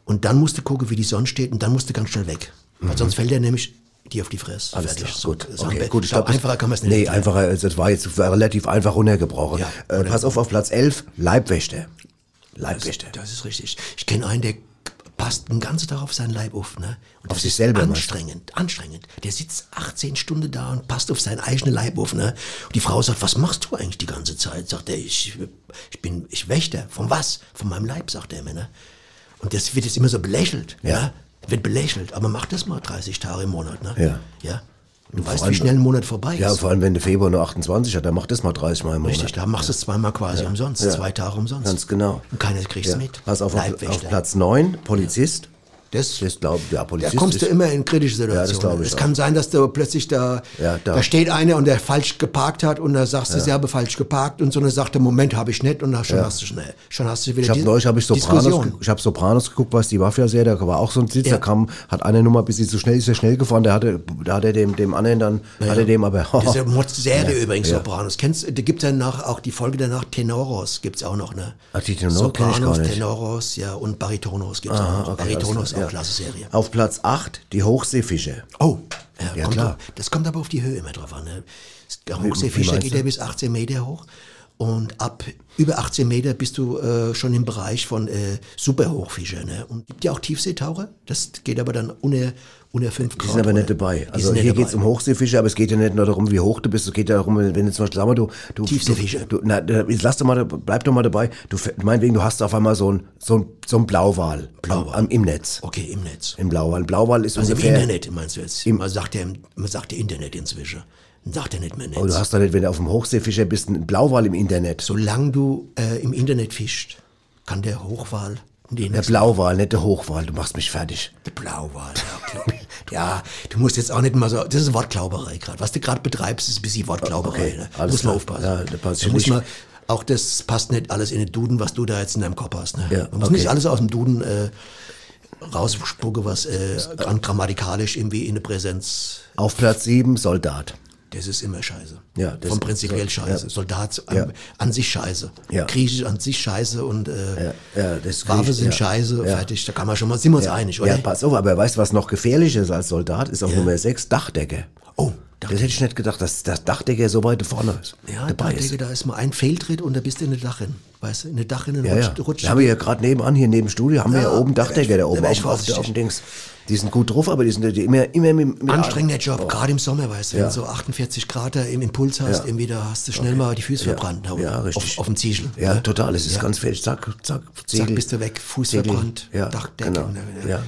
Und dann musst du gucken, wie die Sonne steht und dann musst du ganz schnell weg. Weil sonst fällt der nämlich dir auf die Fresse. Mhm. Alles klar, So, gut. so Okay, gut, ich glaube, das- einfacher kann man es nicht Nee, erklären. einfacher, also das war jetzt relativ einfach runtergebrochen. Ja, äh, pass auf, auf Platz 11, Leibwächter. Leibwächter. Das ist richtig. Ich kenne einen, der passt den ganzen Tag auf seinen Leib auf. Ne? Und Auf das sich selber, meinst du? Anstrengend, anstrengend. Der sitzt 18 Stunden da und passt auf seinen eigenen Leib auf. Ne? Und die Frau sagt, was machst du eigentlich die ganze Zeit? Sagt er, ich, ich bin, ich wächter. Von was? Von meinem Leib, sagt er mir. Ne? Und das wird jetzt immer so belächelt. Ja. wird belächelt, aber mach das mal 30 Tage im Monat, ne? Ja. Ja. Du weißt, allem- wie schnell ein Monat vorbei ist. Ja, vor allem wenn der Februar nur 28 hat, dann macht das mal 30 Mal im Monat. Richtig, da machst du es zweimal quasi umsonst, Ja. zwei Tage umsonst. Ganz genau. Und keiner kriegst Ja. mit. Pass auf, auf, auf Platz 9, Polizist. Das, Das glaube ja, da Polizist. kommst du immer in kritische Situationen. glaub ich es auch. kann sein, dass du plötzlich da, Ja, da- da. steht einer und der falsch geparkt hat und da sagst du, ja. habe falsch geparkt und so eine sagt, Moment, habe ich nicht und dann schon hast du schnell, schon hast du wieder Ich habe die neulich hab ich Sopranos, ich hab Sopranos geguckt, was die Mafia-Serie, da war auch so ein Sitz, Ja. da kam, hat einer Nummer ein bisschen zu schnell, ist er schnell gefahren, der hatte, da hat er dem, dem anderen dann, hat er dem aber, Das ist ja (laughs) eine Serie Ja, übrigens, ja. Sopranos. Kennst, da gibt's ja nach, auch die Folge danach, Tenoros gibt's auch noch, ne? Ach, die Tenor ich Sopranos. Tenoros, ja, und Baritonos gibt's auch Aha, noch. okay, Baritonos, klasse Serie. Auf Platz 8, die Hochseefische. Oh, ja, kommt klar. Auf, das kommt aber auf die Höhe immer drauf an. Ne? Der Hochseefischer geht ja bis 18 Meter hoch. Und ab über 18 Meter bist du äh, schon im Bereich von äh, Superhochfischer. Ne? Und gibt ja auch Tiefseetaucher. Das geht aber dann unter, unter 5 Grad. Die sind aber nicht dabei. Also nicht hier dabei. geht's um Hochseefische, aber es geht ja nicht nur darum, wie hoch du bist, es geht ja darum, wenn du zum Beispiel, sag mal, du, du, Tiefseefische. du, na, jetzt lass doch mal, bleib doch mal dabei, du, meinetwegen, du hast auf einmal so ein, so ein, so ein Blauwal, Blauwal. Am, am, im Netz. Okay, im Netz. Im Blauwal. Blauwal ist Also im ungefähr, Internet meinst du jetzt? man sagt ja, im- man sagt ja Internet inzwischen. Man sagt ja nicht mehr Netz. aber du hast doch nicht, wenn du auf dem Hochseefischer bist, einen Blauwal im Internet. Solange du äh, im Internet fischst, kann der Hochwal den Der Blauwal, nicht der Hochwal, du machst mich fertig. Der Blauwal, ja, (laughs) ja, du musst jetzt auch nicht mal so, das ist Wortklauberei gerade. Was du gerade betreibst, ist ein bisschen Wortklauberei. Okay, ne? muss man aufpassen. Ja, da passt da muss man, auch das passt nicht alles in den Duden, was du da jetzt in deinem Kopf hast. Ne? Ja, man muss okay. nicht alles aus dem Duden äh, rausspucken, was äh, gran- grammatikalisch irgendwie in der Präsenz, Auf Platz 7, Soldat. Das ist immer scheiße. Ja, das- Von prinzipiell ja, scheiße. ja. Soldat an, Ja. an sich scheiße. Ja. Griechisch an sich scheiße und äh, Ja, ja, das Waffe krieg- sind ja, scheiße, ja. fertig. Da kann man schon mal, sind wir uns einig, oder? Ja, pass auf, aber weißt du, was noch gefährlicher ist als Soldat? Ist auf Nummer 6 Dachdecke. Oh, Das hätte ich nicht gedacht, dass das Dachdecker so weit vorne ist. Ja, dabei da, ist. da ist mal ein Fehltritt und da bist du in der Dachin. Weißt du, in der Dachin Ja, ja. rutscht, rutscht Wir haben ja gerade nebenan, hier neben dem Studio, haben wir ja Ja, oben da Dachdecker ich- da oben da auf, auf, auf dem Dings. Die sind gut drauf, aber die sind die immer, immer mit, mit Anstrengender Job, gerade im Sommer, weißt du, wenn Ja. du so 48 Grad da im Impuls hast, Ja. irgendwie, da hast du schnell mal die Füße verbrannt. da Ja, richtig. Auf, auf dem Ziegel. Ja, ne? total. Es ist Ja. ganz fertig. Zack, zack, Zack, bist du weg, Fuß Segel. verbrannt, Ja, Dachdecke. genau. ne, ne. Ja.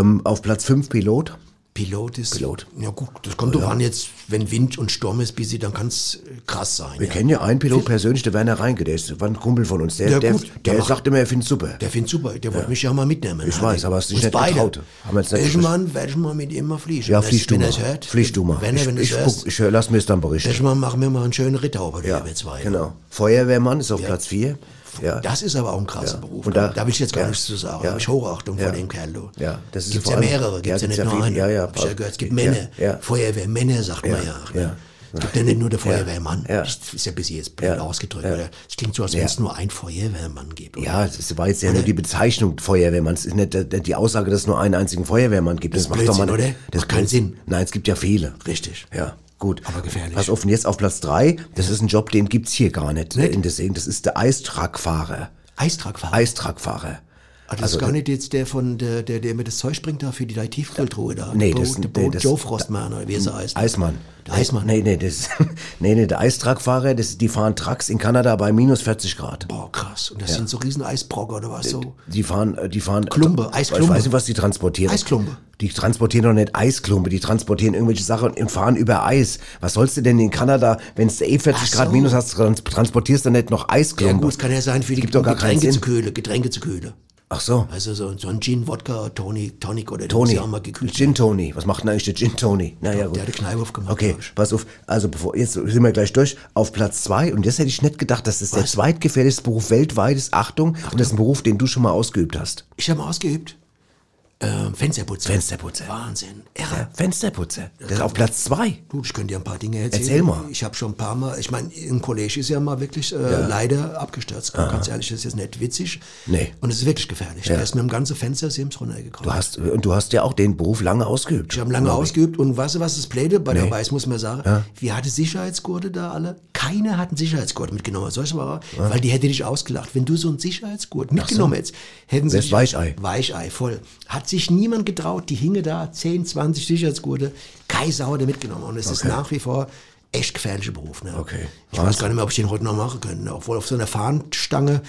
Ähm, auf Platz 5 Pilot. Pilot ist. Pilot. Ja, gut, das kommt doch an jetzt, wenn Wind und Sturm ist, busy, dann kann es krass sein. Wir ja. kennen ja einen Pilot persönlich, der Werner Reinke, der ist, war ein Kumpel von uns. Der, Ja, der, gut, der der sagt immer, er findet super. Der findet super, der wollte mich ja mal mitnehmen. Ich weiß, aber hast dich Uns nicht beide. getraut. Haben jetzt nicht. Mann mal mit ihm mal fliegen. ja, Wenn flieg er's- du wenn mal. hört. Flieg du mal. Wenn er, wenn ich, ich, guck, ich, hör- lass mir es dann berichten. Welchen Mal machen wir mal einen schönen Rittauber, Ja, wir zwei. genau. Feuerwehrmann ist auf Platz 4. Ja. Das ist aber auch ein krasser Beruf. Und da, da- will ich jetzt gar ja, nichts zu sagen. ja. Da habe ich Hochachtung Ja. vor dem Kerl. Du. Ja, das gibt's ja mehrere, ja, gibt's ja nicht ja nur einen. Ja, ja, ja gehört. Es gibt ja, Männer. ja. Feuerwehrmänner sagt man Ja, ja. ne? ja. Es gibt ja nicht nur der Feuerwehrmann. Ja. Das ist ja bis jetzt blöd Ja. ausgedrückt. Ja. Oder? Es klingt so, als wenn Ja. es nur einen Feuerwehrmann gibt. oder? Ja, das war jetzt ja nur die Bezeichnung Feuerwehrmann. Es ist nicht die- Aussage, dass es nur einen einzigen Feuerwehrmann gibt. Das ist Blödsinn, oder? Das Macht keinen. Sinn. Nein, es gibt ja viele. Richtig. Ja, gut. Aber gefährlich. Pass auf, und jetzt auf Platz drei. Das ist ein Job, den gibt's hier gar nicht. In der Segen. Das ist der Eistruckfahrer. Eistragfahrer. Eistruckfahrer. Ah, das Also, ist gar nicht jetzt der von der, der, der mir das Zeug bringt da für die Tiefkühltruhe da. Nee, der das- Bo, der nee, Bo, das- Joe Frostmann oder wie es heißt. Eismann. Der Eismann. Nee, nee, das, (laughs) nee, nee, der Eistruckfahrer, das, die fahren Trucks in Kanada bei minus 40 Grad. Boah, krass. Und das sind so riesen Eisbrocker oder was so. Die fahren, äh, die fahren. Klumpe, Ich Eisklumpe. weiß nicht, was die transportieren. Eisklumpe. Die transportieren doch nicht Eisklumpe, die transportieren irgendwelche Sachen und fahren über Eis. Was sollst du denn in Kanada, wenn es eh 40 Ach Grad so. minus hast, trans transportierst du nicht noch Ja Eisklumpe? gut, es kann ja sein für die Gibt doch gar keinen Getränke zu Sinn. kühlen, Getränke zu kühlen. Ach so. Also so, so ein Gin, Wodka, Tonic, Tonic oder Tony. ja auch mal gekühlt. Gin Tony. Was macht denn eigentlich der Gin Tony? Naja, gut. der hat eine Kneipe aufgemacht, Okay, pass auf. Also bevor, jetzt sind wir gleich durch. Auf Platz zwei Und das hätte ich nicht gedacht, dass das der Was? zweitgefährlichste Beruf weltweit ist. Achtung. Und das ist ein Beruf, den du schon mal ausgeübt hast. Ich habe mal ausgeübt. Ähm, Fensterputzer. Fensterputzer. Wahnsinn. Irre. Ja, Fensterputzer. Das ist auf Platz zwei. Du, ich könnte dir ein paar Dinge erzählen. Erzähl mal. Ich habe schon ein paar Mal, ich meine, ein Kollege ist ja mal wirklich äh, leider abgestürzt. Ganz ehrlich, das ist jetzt nicht witzig. Nee. Und es ist wirklich gefährlich. Der ist mit dem ganzen Fenstersims runtergekommen. Du hast, und du hast ja auch den Beruf lange ausgeübt. Ich habe lange ausgeübt und weißt du, was das Pläde bei der Nee. Weiß, muss man sagen? Wir hatten Sicherheitsgurte da alle. Keiner hat einen Sicherheitsgurt mitgenommen. Soll ich mal, weil die hätte dich ausgelacht. Wenn du so einen Sicherheitsgurt mitgenommen hättest, hätten sie dich- Weichei. Weichei, voll. Hat sich niemand getraut. Die hinge da, 10, 20 Sicherheitsgurte. Kein Sauer der mitgenommen. Und es ist nach wie vor echt gefährlicher Beruf. Ne? Okay. Ich weiß gar nicht mehr, ob ich den heute noch machen könnte. Obwohl auf so einer Fahnenstange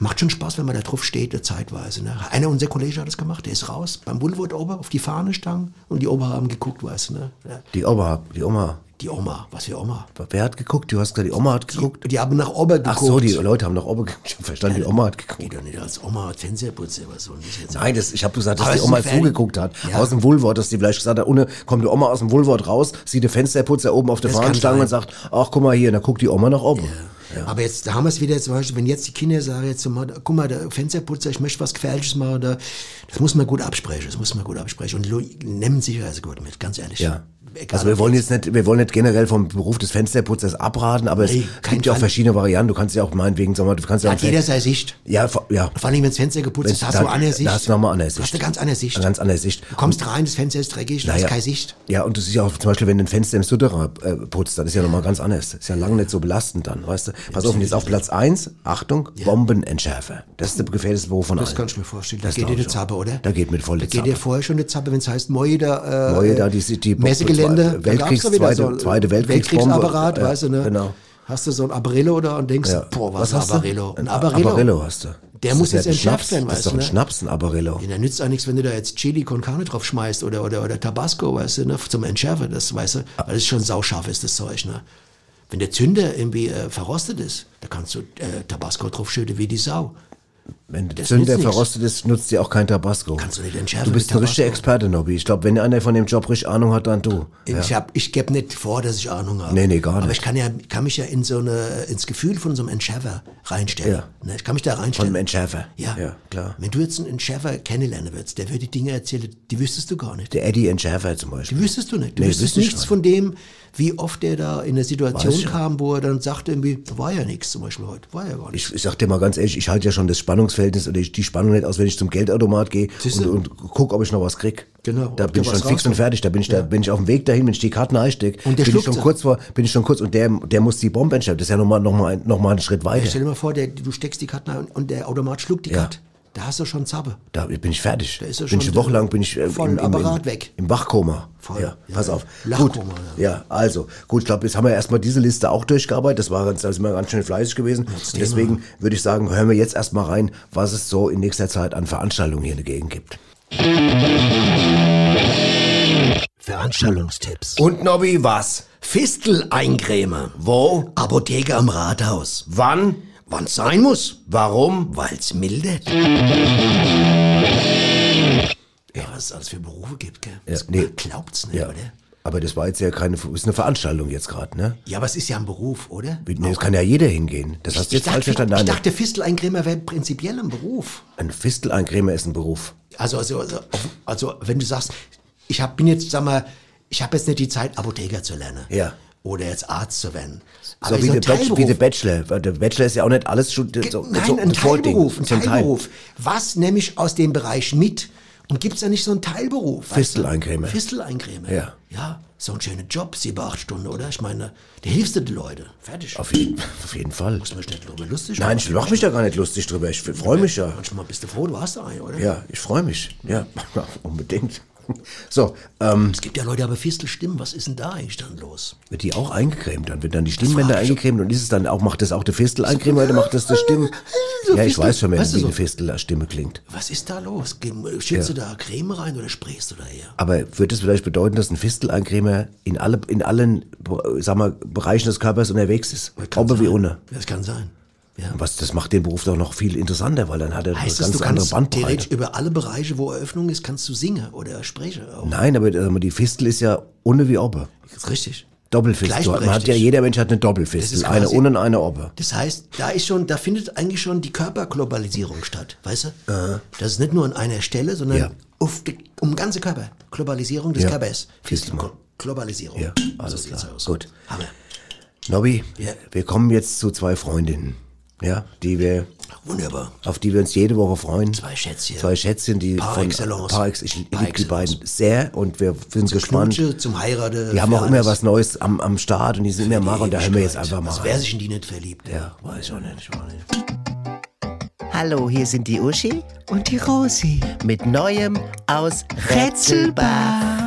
Macht schon Spaß, wenn man da drauf steht, äh, zeitweise. Ne? Einer unserer Kollegen hat das gemacht, der ist raus, beim Woolworth oben auf die Fahne stangen und die Oma haben geguckt, weißt du. Ne? Ja. Die Oma, die Oma. Die Oma, was für Oma? Wer hat geguckt? Du hast gesagt, die Oma hat geguckt. Die, die haben nach Ober geguckt. Ach so, die Leute haben nach Oma geguckt. Ich hab verstanden, die Oma hat geguckt. Geht doch nicht als Oma hat Fernsehputze, was soll jetzt Nein, das, ich habe gesagt, dass Aber die Oma zugeguckt hat. Ja. Aus dem Wohlwort, dass die vielleicht gesagt hat, ohne, kommt die Oma aus dem Wohlwort raus, sieht der Fensterputzer oben auf der Fahnenstange und sagt, ach, guck mal hier, dann guckt die Oma nach oben. Aber jetzt, da haben wir es wieder zum Beispiel, wenn jetzt die Kinder sagen, jetzt, mal, guck mal, der Fensterputzer, ich möchte was Gefährliches machen, da, das muss man gut absprechen, das muss man gut absprechen. Und nehmen Sicherheitsgurt mit, ganz ehrlich. Ja. Also wir wollen jetzt nicht, wir wollen nicht generell vom Beruf des Fensterputzers abraten, aber Nee, es gibt ja auch verschiedene Varianten. Du kannst ja auch meinetwegen, sag mal, du kannst ja Hat auch- jeder seine Sicht. Ja, vor- ja. Vor allem, wenn das Fenster geputzt ist, hast da- du eine andere Sicht. Da hast du nochmal eine Sicht. Hast du ganz andere Sicht. Eine ganz andere Sicht. Du kommst rein, das Fenster ist dreckig, du Naja. hast keine Sicht. Ja, und das ist ja auch zum Beispiel, wenn du ein Fenster im Sutterer äh, putzt, das ist ja nochmal ganz anders. Ist ja lange nicht so belastend dann, weißt du. Pass auf, und jetzt auf Platz eins Achtung, Bombenentschärfer. Das ist der gefährlichste Beruf von Das allen. kann ich mir vorstellen. Da Das geht dir die Zappe, oder? Da geht mit voll Da die geht dir Zappe. vorher schon die Zappe, wenn es heißt Moje da, äh, Moje da, die- die- Messegelände, Weltkriegs- da zweite- so zweite. Weltkriegsapparat, Ja, weißt du, ne? genau. Hast du so ein Abarello da und denkst, Ja. boah, was, ist ein Abarello? du? Ein Abarello. Abarello hast du. Der Das muss ja jetzt entschärft Schnaps. werden, Das ist weißt doch du, ein ne? Schnaps, ein Abarello. Ja, da nützt auch nichts, wenn du da jetzt Chili con Carne drauf schmeißt oder, oder, oder Tabasco, weißt du, ne, zum Entschärfen, das, weißt du, weil das ist schon sauscharf ist, das Zeug, ne. Wenn der Zünder irgendwie äh, verrostet ist, da kannst du äh, Tabasco draufschütten wie die Sau. Wenn der Das Zünder verrostet ist, nutzt dir auch kein Tabasco. Kannst du nicht entschärfen Du bist ein richtiger. Experte, Nobby. Ich glaube, wenn einer von dem Job richtig Ahnung hat, dann du. Ich, hab, ich gebe nicht vor, dass ich Ahnung habe. Nee, nee, gar Aber nicht. ich kann, ja, kann mich ja in so eine, ins Gefühl von so einem Entschärfer reinstellen. Ja. Ne, ich kann mich da Von reinstellen. einem Entschärfer. Ja. Ja, klar. Wenn du jetzt einen Entschärfer kennenlernen würdest, der würde Dinge erzählen, die wüsstest du gar nicht. Der Eddie Entschärfer zum Beispiel. Die wüsstest du nicht. Du Nee, wüsstest wüsste ich nichts nicht. von dem, wie oft er da in eine Situation ich kam, wo er dann sagte irgendwie, war ja nichts zum Beispiel heute, war ja gar nichts. Ich, ich sag dir mal ganz ehrlich, ich halte ja schon das Spannungsverhältnis oder ich, die Spannung nicht aus, wenn ich zum Geldautomat gehe und, und guck, ob ich noch was krieg. Genau, Da bin ich schon fix und fertig. Da bin ich, da bin ich auf dem Weg dahin, wenn ich die Karten einstecke. Und der bin ich schon sie. kurz vor, bin ich schon kurz und der, der muss die Bombe entschärfen. Das ist ja nochmal noch mal, noch mal einen Schritt weiter. Stell dir mal vor, der, du steckst die Karte ein und der Automat schluckt die Ja. Karte. Da hast du schon Zappe. Da bin ich fertig. Da ist er bin schon ich eine Woche lang bin ich äh, voll im, im, Apparat im, weg. im Wachkoma. Voll. Ja, pass Ja. auf. Lachkoma, Gut. Ja. also gut. Ich glaube, jetzt haben wir erstmal diese Liste auch durchgearbeitet. Das war ganz, da sind wir ganz schön fleißig gewesen. Und deswegen würde ich sagen, hören wir jetzt erstmal rein, was es so in nächster Zeit an Veranstaltungen hier in der Gegend gibt. Veranstaltungstipps. Und Nobby, was? Fistel eincremen. Wo? Apotheke am Rathaus. Wann? Wann's sein muss, Warum? weil's mildert. Ja, was es alles für Berufe gibt, gell? Ja, Das nee. glaubt's nicht, Ja. oder? Aber das war jetzt ja keine, ist eine Veranstaltung jetzt gerade, ne? Ja, aber es ist ja ein Beruf, oder? Nee, das kann ja jeder hingehen. Das hast du jetzt falsch verstanden. ich dachte, Fistel eincremen wäre prinzipiell ein Beruf. ein Fisteleincremer ist ein Beruf. Also, also, also, also wenn du sagst, ich hab, bin jetzt, sag mal, ich habe jetzt nicht die Zeit, Apotheker zu lernen. Ja. Oder jetzt Arzt zu werden. So wie, der Bachelor, wie der Bachelor. Der Bachelor ist ja auch nicht alles schon so, Nein, so ein. Teilberuf, ein So ein Teil. Teilberuf. Was nehme ich aus dem Bereich mit? Und gibt's da nicht so einen Teilberuf? Fisteleincremer. Fisteleincremer. Ja. Ja, so ein schöner Job, sieben, acht Stunden, oder? Ich meine, da hilfst du den Leuten. Fertig. Auf jeden, auf jeden Fall. Muss man nicht drüber lustig Nein, ich mach mich da gar nicht lustig drüber. Ich freue mich ja. Manchmal bist du froh, du hast da einen, oder? Ja, ich freue mich. Ja, (laughs) unbedingt. (laughs) So, ähm, Es gibt ja Leute, die aber Fistelstimmen. Was ist denn da eigentlich dann los? wird die auch eingecremt? Dann wird dann die Stimmbänder frag ich eingecremt und ist es dann auch, macht das auch der Fistel eincremen oder macht das der Stimmen? So Ja, ich Fistel- weiß schon, weißt du wie so- eine Fistel-Stimme klingt. Was ist da los? Geh- Schützt du da Creme rein oder sprichst du da her? Aber wird es vielleicht bedeuten, dass ein Fisteleincremer in, alle, in allen sag mal, Bereichen des Körpers unterwegs ist? Kann Ob wie sein. ohne. Das kann sein. Ja. Was, das macht den Beruf doch noch viel interessanter, weil dann hat er eine Heißt ganz das, du andere Bandbreite. theoretisch über alle Bereiche, wo Eröffnung ist, kannst du singen oder sprechen auch. Nein, aber äh, die Fistel ist ja ohne wie ist richtig. Doppelfistel. Man hat ja, jeder Mensch hat eine Doppelfistel. ist Eine ohne und eine Obe. Das heißt, da ist schon, da findet eigentlich schon die Körperglobalisierung statt, weißt du? Das ist nicht nur an einer Stelle, sondern Ja. auf die, um den ganzen Körper. Globalisierung des Ja. Körpers. Mal. Globalisierung. Ja, alles so klar. aus. Gut. Hammer. Nobby, Ja. wir kommen jetzt zu zwei Freundinnen. Ja, die wir, Wunderbar. auf die wir uns jede Woche freuen. Zwei Schätzchen. Zwei Schätzchen, die Par von excellence. Par ex, ich liebe die beiden sehr und wir sind gespannt. Knutsche zum Heiraten. Die haben auch immer was Neues am, am Start und die sind immer mal und da hören wir jetzt einfach mal wäre rein. sich in die nicht verliebt? Ja, weiß ich auch nicht. Ich auch nicht. Hallo, hier sind die Uschi Und die Rosi. mit Neuem aus Rätselbach.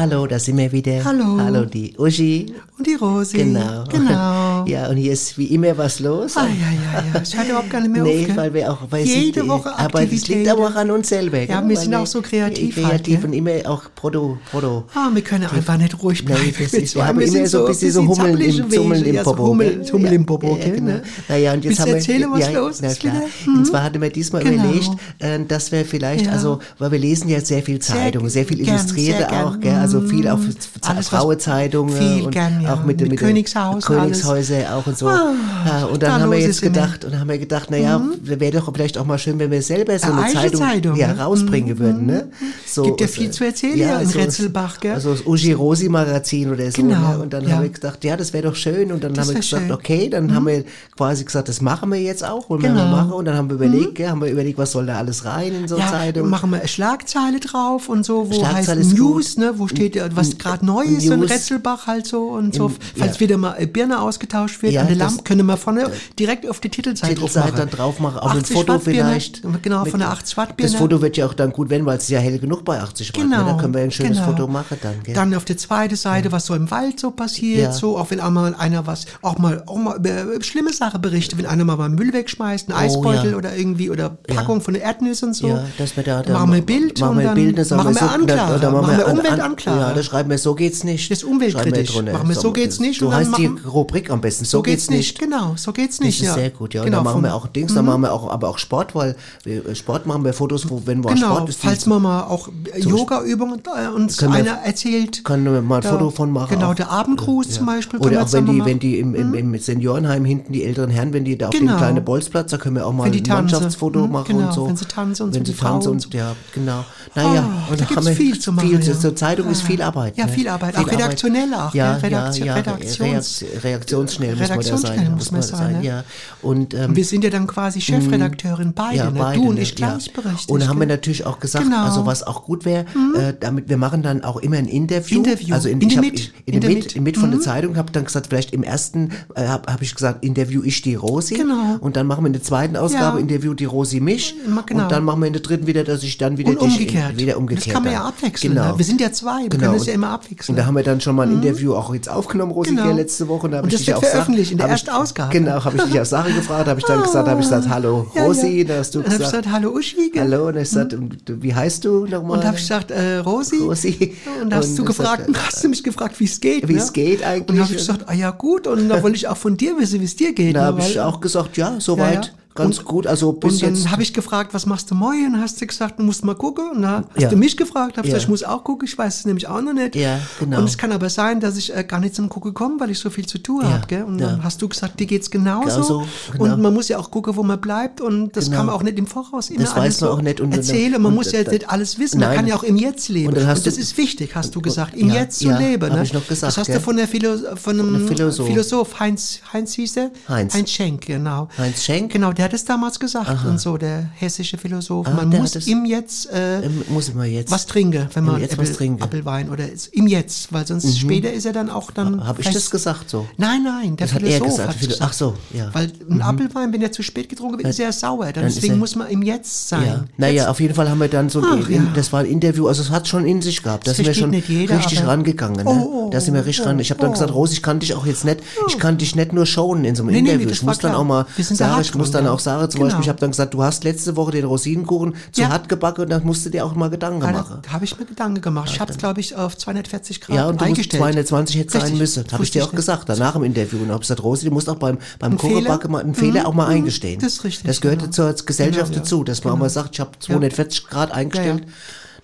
Hallo, da sind wir wieder. Hallo. Hallo, die Uschi. Und die Rosi. Genau. Genau. (laughs) Ja, und hier ist wie immer was los. Ah, ja, ja, ja. Es hört überhaupt gar nicht mehr nee, auf. weil wir auch, weil Jede sie, Woche aber das liegt Aktivität. aber auch an uns selber. Ja, wir sind auch so kreativ halt, kreativ gell? und immer auch Proto, Proto. Ah, wir können einfach nicht ruhig bleiben. Nein, das ist, (laughs) wir haben immer sind so ein bisschen so Hummeln im, Zummeln im Ja, so Popo. Hummel, gell? Hummel Ja, im Popo, ja, genau. ne? Naja, und jetzt haben wir... erzählen, was ja, los ist wieder? Hm? Und zwar hatten wir diesmal Genau. überlegt, äh, dass wir vielleicht, also, weil wir lesen ja sehr viel Zeitung, sehr, viel Illustrierte auch, gell? Also viel auf was- Frauenzeitungen viel und gern, ja. auch mit, Mit mit Königshaus, Königshäuser auch und so. Ah, ja, und dann da haben wir jetzt gedacht, und haben wir gedacht, naja, wäre doch vielleicht auch mal schön, wenn wir selber so Eine eine Zeitung, Zeitung, ja, ne? rausbringen würden. Ne? So, Gibt ja viel äh, zu erzählen hier in so- Retzelbach, gell? Also das Uschi Rosi Magazin oder so. Genau, Ne? Und dann ja. haben wir gedacht, ja, das wäre doch schön. Und dann Das haben wir gesagt, schön. Mhm. okay, dann haben wir quasi gesagt, das machen wir jetzt auch. Und Genau. wir machen. Und dann haben wir überlegt, gell, haben wir überlegt, was soll da alles rein in so eine Ja, Zeitung. machen wir eine Schlagzeile drauf und so, wo heißt News, ne, wo steht, äh, was gerade neu ist in News. Retzelbach halt so und so. Im- Falls ja. wieder mal eine Birne ausgetauscht wird Ja, das- Lampe, können wir vorne direkt auf die Titelseite drauf Titelseite drauf machen, auch ein 80 Foto Watt Birne, vielleicht. Genau, Mit- von der 80 Watt Birne. Das Foto wird ja auch dann gut werden, weil es ist ja hell genug bei 80 Watt. Genau. Ne? Da können wir ein schönes genau. Foto machen dann. Gell? Dann auf der zweiten Seite, was so im Wald so passiert, so, auch wenn einmal einer was, auch mal, auch mal über schlimme Sachen berichtet, wenn einer mal mal Müll wegschmeißt, einen Eisbeutel Oh, ja. oder irgendwie, oder Packung von Erdnüssen und so. Ja, dass wir da, Dann machen wir ein Bild machen und wir ein dann Bild, machen wir Anklage, machen wir an- Umweltanklage. Ja, da schreiben wir, so geht's nicht. Das ist umweltkritisch. Wir. Machen wir, so geht's nicht So und dann heißt die Rubrik am besten, so, So geht's nicht, genau, so geht's Das nicht, ist ja. sehr gut, ja. Und Genau, dann machen wir auch Dings, dann machen wir auch, aber auch Sport, weil äh, Sport machen wir Fotos, wo, wenn wir Genau, Sport ist, falls man mal auch Yoga-Übungen äh, uns Können wir- einer erzählt. können wir mal ein Da- Foto von machen. Genau, der Abendgruß zum Beispiel. Oder auch wenn die, wenn die im, im, im Seniorenheim hinten, die älteren Herren, wenn die da auf Genau. dem kleinen Bolzplatz, da können wir auch mal Wenn ein. Mannschaftsfoto Mhm, machen genau, und so. wenn sie tanzen und wenn so, sie die Frauen tanzen und und, so. ja, genau. Naja, Ah, und da haben gibt's wir viel zu machen, ja. So Zeitung ist viel Arbeit. Ja, ne? viel Arbeit, auch redaktionell auch, Ja, ja, Redaktion- ja, Redaktions- Reakt- reaktionsschnell muss man da sein. muss man sein, ne? ja. Und, ähm, Wir sind ja dann quasi Chefredakteurin beide, ja, ne? beide, du und ne? ich gleichberechtigt. Und haben wir natürlich auch gesagt, Genau. also was auch gut wäre, äh, damit wir machen dann auch immer ein Interview. Interview. Also in, In ich hab, Mit. in, In Mit, Mit. von Mhm. der Zeitung habe dann gesagt, vielleicht im ersten äh, habe hab ich gesagt, interview ich die Rosi. Genau. Und dann machen wir in der zweiten Ausgabe, Ja. interview die Rosi mich. Genau. Und dann machen wir in der dritten wieder, dass ich dann wieder Und dich umgekehrt. wieder umgekehrt. Das kann man ja abwechseln. Genau. Ne? Wir sind ja zwei, wir Genau. können das Und- ja immer abwechseln. Und da haben wir dann schon mal ein Interview auch jetzt aufgenommen, Rosi, Genau. hier letzte Woche. Da Und ich das dich wird veröffentlicht in der ich- ersten Ausgabe. Genau, habe ich dich auch Sache gefragt, habe ich dann gesagt, habe ich gesagt, hallo Ja, Rosi, ja. da hast du Und dann hab ich gesagt, gesagt, hallo Uschi. hallo, und ich gesagt, du- wie heißt du nochmal? Und habe ich gesagt, äh, Rosi. Rosi. Und hast Und du ich gefragt, sagte, (laughs) hast du mich gefragt, wie es geht? Wie ne? es geht eigentlich. Und habe ich gesagt, ah ja gut, und da wollte ich auch von dir wissen, wie es dir geht. Da ne? habe ich auch gesagt, ja, soweit. Ganz Und- gut. Also bis und dann jetzt. habe ich gefragt, was machst du morgen? Hast du gesagt, du musst mal gucken. Und dann hast Ja. du mich gefragt, habe ich Ja. gesagt, ich muss auch gucken. Ich weiß es nämlich auch noch nicht. Ja, genau. Und es kann aber sein, dass ich äh, gar nicht zum Gucken komme, weil ich so viel zu tun Ja, habe. Und dann hast du gesagt, dir geht's genauso. Genauso, genau. Und man muss ja auch gucken, wo man bleibt. Und das Genau. kann man auch nicht im Voraus immer Das alles weiß man so auch nicht. Und erzählen. Man und muss ja dann- nicht alles wissen. Man Nein. kann ja auch im Jetzt leben. Und Und, das ist wichtig, hast du gesagt, im Jetzt zu leben. Ne? ich noch gesagt, das hast du von, der Philo von einem Philosoph. Philosoph, Heinz, Heinz hieß er? Heinz. Heinz Schenk, genau. Heinz Schenk? Genau, der hat es damals gesagt und so, der hessische Philosoph. Ah, man muss im Jetzt äh, muss man jetzt. was trinken, wenn man Jetzt was Apple. Apfelwein oder im Jetzt, weil sonst später ist er dann auch dann. Habe ich das gesagt so? Nein, nein, der Das hat er Philosoph gesagt, hat gesagt. ach so, ja. Mhm. Weil ein Apfelwein, wenn der zu spät getrunken wird, ist er sauer. Dann Dann deswegen er- muss man im Jetzt sein. Ja. Naja, auf jeden Fall haben wir dann so, ein, Ach, ja. das war ein Interview, also es hat schon in sich gehabt. Da sind wir schon jeder, richtig rangegangen. Ne? Oh, oh, da sind wir richtig oh, ran. Ich habe dann oh. gesagt, Rose, ich kann dich auch jetzt nicht, ich kann dich nicht nur schonen in so einem Interview. ich muss dann auch mal, hart ich muss dann. Auch Sarah zum Genau. Beispiel, ich habe dann gesagt, du hast letzte Woche den Rosinenkuchen zu Ja. hart gebacken und dann musst du dir auch mal Gedanken Ja, machen. da habe ich mir Gedanken gemacht. Ich habe es, glaube ich, auf 240 Grad Ja, und du musst eingestellt. 220 hätte sein müssen. Habe ich dir auch gesagt, danach im Interview. Und habe gesagt, Rosi, du musst auch beim, beim Kuchenbacken mal einen Fehler auch mal Mhm, eingestehen. das ist richtig, Das gehört genau. zur Gesellschaft Genau, dazu, dass man auch Genau. mal sagt, ich habe 240 Grad eingestellt. Ja,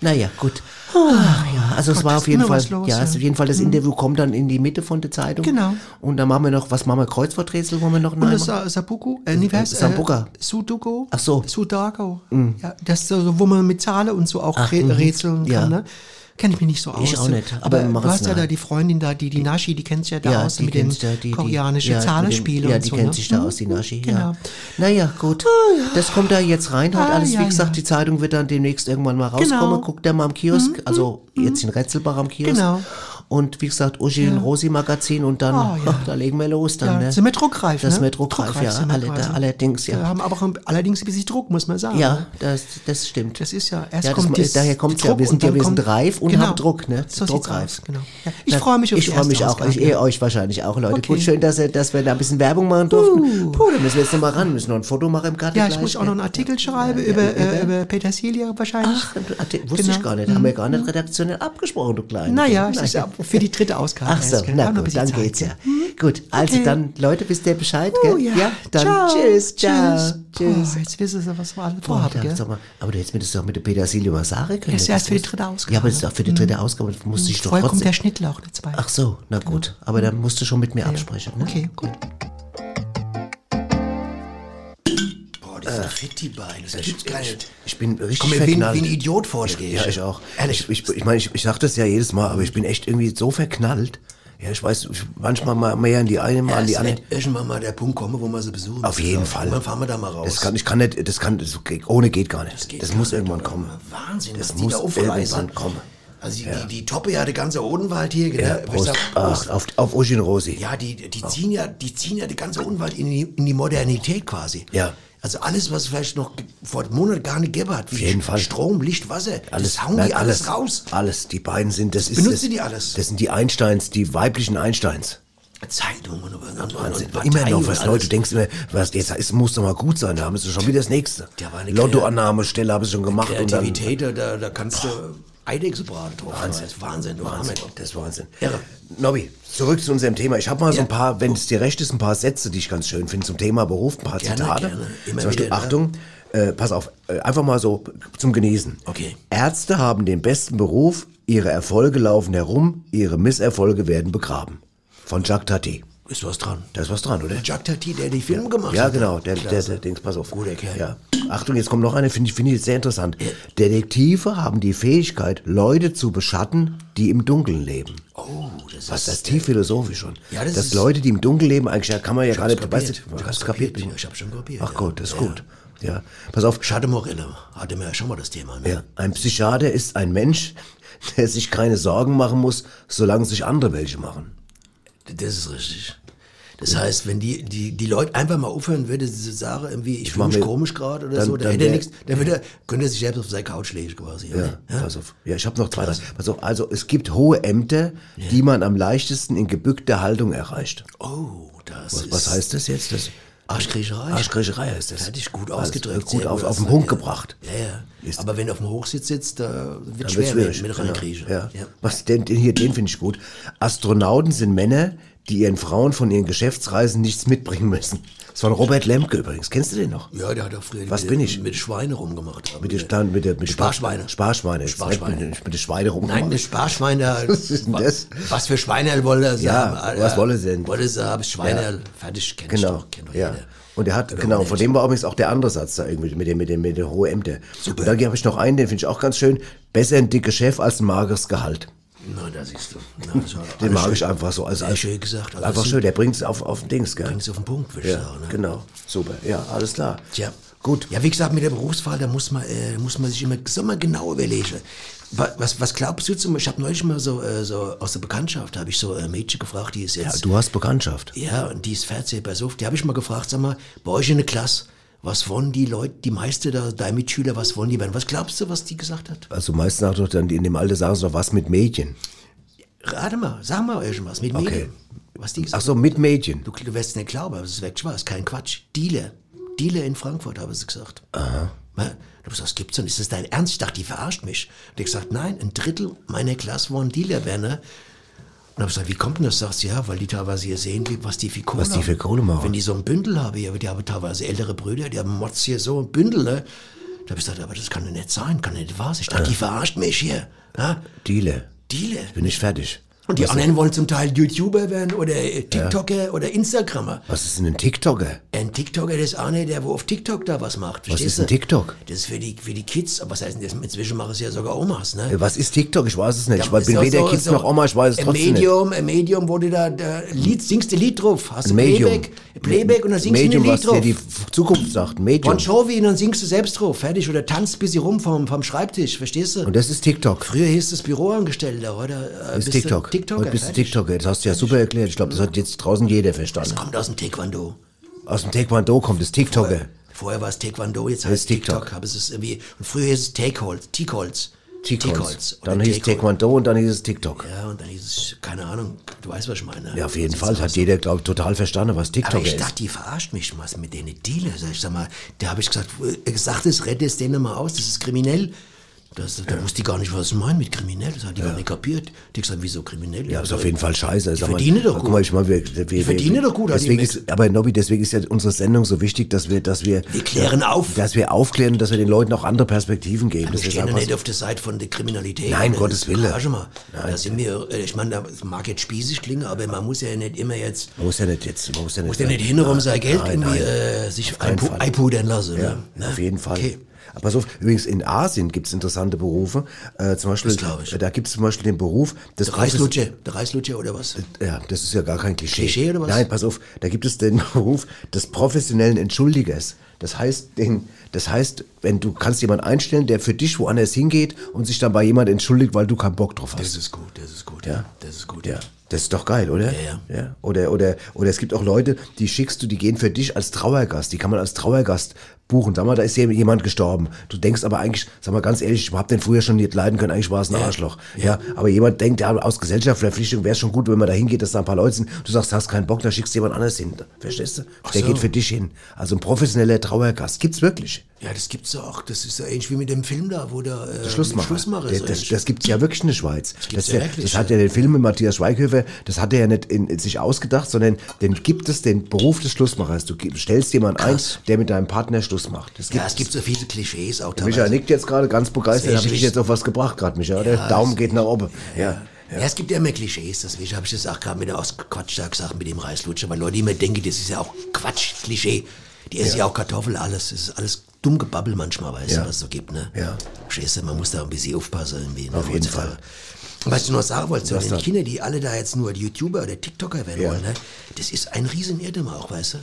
Naja, gut. Ach, ja, also es Gott, war ist auf jeden Fall, los, ja, ja. auf jeden Fall das Interview kommt dann in die Mitte von der Zeitung. Genau. Und dann machen wir noch, was machen wir, Kreuzworträtsel wollen wir noch nein, Sa- Sabuku, äh, nee, was? Sambuca. Äh, Sudoku. Ach so. Sudago. Ja, das ist so, wo man mit Zahlen und so auch Ach, mhm. rätseln Ja. kann, ne? Kenne ich mich nicht so aus. Ich auch nicht, aber Aber, du hast ja da die Freundin da, die, die Nashi, die kennt sich ja da Ja, aus die mit dem ja die- koreanischen ja, mit dem- Zahlenspiel Ja, die so. kennt ne? sich da Mhm. aus, die Naschi, Genau. ja. Naja, gut. Das kommt da jetzt rein, halt Ah, alles. ja, Wie gesagt, ja. die Zeitung wird dann demnächst irgendwann mal rauskommen. Genau. Guckt da mal am Kiosk, also jetzt in Retzelbach am Kiosk. Genau. Und wie gesagt, Uschi und Rosi Magazin und dann, ja. ach, da legen wir los dann, ne? sind wir druckreif, Das ne? wir druckreif, Druckreif ja, wir alle, da, allerdings, Wir ja. haben aber auch allerdings ein bisschen Druck, muss man sagen. Ja, das, das stimmt. Das ist ja, erst das, kommt dies- daher kommt ja, wir sind ja, wir sind reif und genau. haben Druck, ne? So Druckreif. genau. Ich freue mich auf Ich freue mich auch, ich eh euch wahrscheinlich auch, Leute. Gut, schön, dass, dass wir da ein bisschen Werbung machen durften. Puh, da müssen wir jetzt noch mal ran, müssen noch ein Foto machen im Garten Ja, ich muss auch noch einen ne? Artikel schreiben über, äh, über Petersilie wahrscheinlich. Ach, wusste Genau. ich gar nicht. Haben wir gar nicht redaktionell abgesprochen, du Kleine. Naja, ist ja für die dritte Ausgabe. Ach so, na gut, dann Zeit, geht's ja. gell? Gut, also Okay. dann, Leute, wisst ihr Bescheid, Oh, gell? ja. dann Ciao. tschüss, ciao, Tschüss. tschüss. Oh, jetzt wissen Sie, was wir alle vorhaben, gell? mal, aber du hättest mir das doch mit der Petersilie mal sagen können. Das ist Das erst für die muss- dritte Ausgabe. Ja, aber das ist auch für die dritte Ausgabe, das musste ich doch Vorher kommt der Schnittlauch nicht bei. Ach so, na gut, aber dann musst du schon mit mir absprechen, ne? Okay, gut. Beine. Das gar nicht. Ich bin richtig Komm mir wie, wie ein Idiot vor, dir. Ja, ich auch. Ehrlich. Ich, ich, ich meine, ich, ich sag das ja jedes Mal, aber ich bin echt irgendwie so verknallt. Ja, ich weiß, ich, manchmal mal mehr an die eine, mal an die andere. irgendwann mal der Punkt kommen, wo wir sie besuchen. Auf jeden Ja, Fall. Dann fahren wir da mal raus. Das kann, ich kann nicht, das kann, das, geht- ohne geht gar nicht. Das, geht muss gar nicht, irgendwann kommen. Wahnsinn, das muss da irgendwann kommen. Also die, die, die Toppe ja, der ganze Odenwald hier, gell? Ja, Prost. sag, Ach, auf, auf Uschi und Rosi. Ja, die, die ziehen ja, die ziehen ja die ganze Odenwald in die, in die Modernität quasi. Ja. Also alles, was vielleicht noch vor einem Monat gar nicht gegeben hat, wie Auf jeden Fall. Strom, Licht, Wasser, Alles, das hauen nein, die alles, raus. Alles, die beiden sind, das ist. Benutzen das, die alles? Das sind die Einsteins, die weiblichen Einsteins. Zeitungen und, und, Wahnsinn. und immer noch was, alles. Leute, du denkst immer, was jetzt ist, muss doch mal gut sein, da haben sie schon wieder das nächste. Lottoannahmestelle habe ich schon gemacht und dann. Kreativität, da- da, kannst du Eidechse braten drauf. Wahnsinn. Das ist Wahnsinn, Wahnsinn, das ist Wahnsinn. Irre. Nobby, zurück zu unserem Thema. Ich habe mal so ein paar, wenn es dir recht ist, ein paar Sätze, die ich ganz schön finde zum Thema Beruf, ein paar Gerne, Zitate. gerne. Immer Zum Beispiel, wieder, ne? Achtung, äh, pass auf, äh, einfach mal so zum Genießen. Okay. Ärzte haben den besten Beruf, ihre Erfolge laufen herum, ihre Misserfolge werden begraben. Von Jacques Tati. Ist was dran. Da ist was dran, oder? Jacques Tati, der die Film gemacht Ja, hat. genau, der, der, der Dings, pass auf. Guter Kerl. Ja. Achtung, jetzt kommt noch eine, finde ich, finde ich sehr interessant. Detektive haben die Fähigkeit, Leute zu beschatten, die im Dunkeln leben. Oh, das Was ist das ist tief philosophisch schon. Ja, das Dass ist- Leute, die im Dunkeln leben, eigentlich ja, kann man ja gar nicht, weißt du, Ich hast hab's kapiert. Ich hab's schon kapiert, Ach ja. gut, das ist Ja. gut. Ja, pass auf. Schade Morelle. Hatte mir ja schon mal das Thema. Ne? Ja, ein Psychiater ist ein Mensch, der sich keine Sorgen machen muss, solange sich andere welche machen. Das ist richtig. Das heißt, wenn die, die, die Leute einfach mal aufhören würde, diese Sache irgendwie, ich fühle mach mich komisch gerade oder dann- so, dann, dann hätte er nichts, dann würde er, könnte er sich selbst auf seine Couch legen quasi. Ja, pass auf. Ja, ich habe noch zwei. drei. Pass auf, also es gibt hohe Ämter, die man am leichtesten in gebückter Haltung erreicht. Oh, das Was, ist... was heißt das jetzt? Das Arschkriecherei. Arschkriecherei heißt das. Fertig, gut Also, ausgedrückt. gut sehr auf- auf den Punkt ja. gebracht. Ja, ja. Ist- Aber wenn du auf dem Hochsitz sitzt, da wird schwer mit, mit reinkriechen. Ja. Was denn, den hier, den finde ich gut. Astronauten sind Männer, die ihren Frauen von ihren Geschäftsreisen nichts mitbringen müssen. Das war Robert Lemke übrigens. Kennst du den noch? Ja, der hat auch früher Was mit, bin ich? mit Schweine rumgemacht. Mit den Stand, mit der, mit Sparschweine. Sparschweine. Sparschweine. Mit, mit den Schweine rum. Nein, mit Sparschweine. (laughs) Was ist denn das? Was für Schweine wollen sie Ja, haben? was wollen sie denn? Wollen sie haben? Schweine, Ja. fertig, kenn ich Genau. Kennt doch ja. jeder. Und er hat, Aber genau, von dem war übrigens auch der andere Satz da irgendwie mit dem, mit dem, mit den hohen Ämter. Super. Und dann habe ich noch einen, den finde ich auch ganz schön. Besser ein dicker Chef als ein mageres Gehalt. Na, da siehst du. Na, war Den mag schön. ich einfach so. Als, Sehr als, schön gesagt. Also einfach schön, der bringt es auf, auf den Dings, gell? Bringt's auf den Punkt, würde ich Ja, sagen. Ne? genau. Super. Ja, alles klar. Tja. Gut. Ja, wie gesagt, mit der Berufswahl, da muss man, äh, muss man sich immer, so mal genau überlegen. Wa- Was, was glaubst du zum Ich habe neulich mal so, äh, so aus der Bekanntschaft, habe ich so ein Mädchen gefragt, die ist Ja, jetzt. du hast Bekanntschaft. Ja, und die ist fertig bei so. Die habe ich mal gefragt, sag mal, bei euch in der Klasse, was wollen die Leute, die meiste da, deine Mitschüler, was wollen die werden? Was glaubst du, was die gesagt hat? Also meistens sagt doch dann in dem Alter sagen sie doch was mit Mädchen. Rate mal, sag mal irgendwas mit Okay. Medien. Was die Ach gesagt so, mit Mädchen. Du, du wirst es nicht glauben, aber es ist es ist kein Quatsch. Dealer. Dealer in Frankfurt, habe sie gesagt. Aha. Du gesagt, was gibt's denn? Ist das dein Ernst? Ich dachte, die verarscht mich. Und ich gesagt, nein, ein Drittel meiner Klasse wollen Dealer werden. Und habe gesagt, wie kommt denn das? Sagst du, ja, weil die teilweise hier sehen, wie, was die für Kohle Was die für Kohle machen. Wenn die so ein Bündel haben, ja, die haben teilweise ältere Brüder, die haben Mods hier so ein Bündel, ne? Da habe ich gesagt, aber das kann doch nicht sein, kann nicht wahr sein. Ich dachte, die verarscht mich hier. Ja? Dealer. Dealer. Bin ich fertig. Und die was, anderen wollen zum Teil YouTuber werden oder äh, TikToker oder Instagrammer. was ist denn ein TikToker? Ein TikToker, das ist einer, der wo auf TikTok da was macht. Was ist ein? TikTok? Das ist für die, für die Kids. Aber was heißt denn das? Inzwischen machen es ja sogar Omas, ne? Äh, Was ist TikTok? Ich weiß es nicht. Ich Ja, ist bin weder so- Kids so noch Oma, ich weiß es ein trotzdem nicht. Medium, ein Medium, wo du da, da Lied, singst du Lied drauf. Hast du Ein Medium. Playback, Playback und dann singst Medium, du ein was Lied drauf. dir die Zukunft sagt. Medium. Bon Jovi und dann singst du selbst drauf, fertig. Oder tanzt bis sie rum vom, vom Schreibtisch, verstehst du? Und das ist TikTok. Früher hieß es Büroangestellter, heute äh, Das ist TikTok. TikToker. Heute bist du. TikToker. Das hast du ja super erklärt. Ich glaube, das hat jetzt draußen jeder verstanden. Das kommt aus dem Taekwondo. Aus dem Taekwondo kommt das TikToker. Vorher war es Taekwondo, jetzt Das heißt ist TikTok. TikTok. Aber es ist irgendwie, und früher hieß es Takeholz. Teakholz. oder Dann hieß es. Taekwondo und dann hieß es TikTok. Ja, und dann hieß es, keine Ahnung, du weißt, was ich meine. Ja, auf jeden Fall. Hat jeder, glaube ich, total verstanden, was Aber TikTok ich ist. dachte, die verarscht mich was mit denen Dealer. Sag Ich sag mal, da habe ich gesagt, gesagt es, rette es denen mal aus, das ist kriminell. Das, da wusste ich gar nicht, was ich meine mit kriminell. Das hat die gar nicht kapiert. Die gesagt, wieso kriminell? Ja, ist auf jeden Fall scheiße. Die verdienen doch Guck mal, ich meine, wir, wir, wir, verdienen doch gut, also Deswegen ist, aber Nobby, deswegen ist ja unsere Sendung so wichtig, dass wir, dass wir, Wir klären auf. dass wir aufklären, und dass wir den Leuten auch andere Perspektiven geben. Das Ich ist stehe einfach nicht so. auf der Seite von der Kriminalität. Nein, Das Gottes ist- Willen. Warte mal. Da sind wir, äh, ich meine, das mag jetzt spießig klingen, aber man muss ja nicht immer jetzt, Man muss ja nicht jetzt, man muss ja nicht, muss ja nicht hinrum sein Geld Nein, irgendwie nein. äh, sich einpudern lassen. Ja, ne? Ne? auf jeden Fall. Okay. Aber pass auf, übrigens in Asien gibt es interessante Berufe. Äh, zum Beispiel, Das glaub ich. äh, da gibt es zum Beispiel den Beruf des Der Reislutscher, der Reislutscher oder was? Ja, das ist ja gar kein Klischee. Klischee oder was? Nein, pass auf, da gibt es den (laughs) Beruf des professionellen Entschuldigers. Das heißt, den, das heißt, wenn du kannst jemanden einstellen, der für dich woanders hingeht und sich dann bei jemand entschuldigt, weil du keinen Bock drauf hast. Das ist gut, das ist gut, ja. Das ist gut, Ja, das ist doch geil, oder? Ja, ja. Oder, oder, oder es gibt auch Leute, die schickst du, die gehen für dich als Trauergast. Die kann man als Trauergast buchen. Sag mal, da ist jemand gestorben. Du denkst aber eigentlich, sag mal ganz ehrlich, ich hab den früher schon nicht leiden können, eigentlich war es ein Arschloch. Ja. aber jemand denkt, ja, aus Gesellschaftsverpflichtung wäre es schon gut, wenn man da hingeht, dass da ein paar Leute sind. Du sagst, hast keinen Bock, dann schickst du jemand anders hin. Verstehst du? Der so. geht für dich hin. Also ein professioneller Trauergast. Gibt's wirklich. Ja, das gibt's ja auch. Das ist ja ähnlich wie mit dem Film da, wo der äh, Schlussmacher. Schlussmacher Der- ist. das, das gibt's ja wirklich in der Schweiz. Das, das, ja ja, wirklich, das hat ja. ja den Film mit Matthias Schweighöfer, das hat er ja nicht in, in sich ausgedacht, sondern den gibt es den Beruf des Schlussmachers. Du stellst jemanden ein, Krass. der mit deinem Partner Schluss macht. Das ja, gibt's. es gibt so viele Klischees auch Micha teilweise. nickt jetzt gerade ganz begeistert, habe ich dich jetzt auf was gebracht gerade, Micha. Der Daumen geht nach oben. Ja. Ja. es gibt ja immer Klischees, deswegen habe ich das auch gerade mit der Quatsch da gesagt, mit dem Reislutscher, weil Leute immer denken, das ist ja auch Quatsch, Klischee. Die essen ja, auch Kartoffel, alles. Das ist alles dumm Gebabbel manchmal, weißt Ja. du, was es so gibt, ne? Ja. Verstehst du, man muss da ein bisschen aufpassen irgendwie. Ne? Auf jeden. Fall. Und was ich noch sagen wollte, so? Kinder, die alle da jetzt nur YouTuber oder TikToker werden Ja. wollen, ne? das ist ein riesen Irrtum auch, weißt du?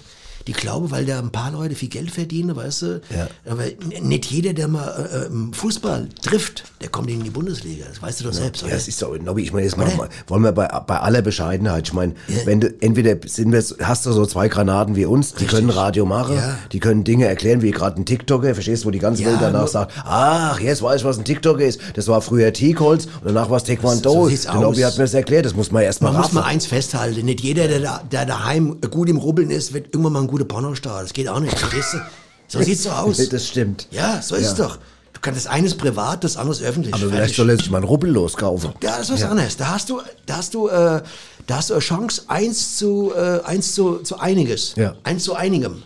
Die glauben, weil da ein paar Leute viel Geld verdienen, weißt du? Ja. Aber nicht jeder, der mal äh, im Fußball trifft, der kommt in die Bundesliga. Das weißt du doch selbst, Ja, oder? es ist doch, Nobby, ich meine, jetzt mal, wollen wir bei, bei aller Bescheidenheit, ich meine, Ja. wenn du, entweder sind wir, hast du so zwei Granaten wie uns, die können Radio machen, Ja. die können Dinge erklären, wie gerade ein TikToker, verstehst du, wo die ganze Ja, Welt danach sagt, ach, jetzt weiß ich, was ein TikToker ist, das war früher T-Colts und danach war es Taekwondo, So sieht's der Nobby hat mir das erklärt, das muss man erst mal Man muss raffen. mal eins festhalten, nicht jeder, der, da, der daheim gut im Rubbeln ist, wird irgendwann mal ein guter Pornostar. Das geht auch nicht, verstehst du? So sieht's so aus. Das stimmt. Ja, so ist es doch. Du kannst das eine privat, das andere öffentlich. Aber vielleicht soll er sich mal einen Rubbel loskaufen. Ja, das ist was anderes. Da hast du, da hast du, äh, da hast du eine Chance, eins zu, äh, eins zu, zu einiges. Ja. Eins zu einigem.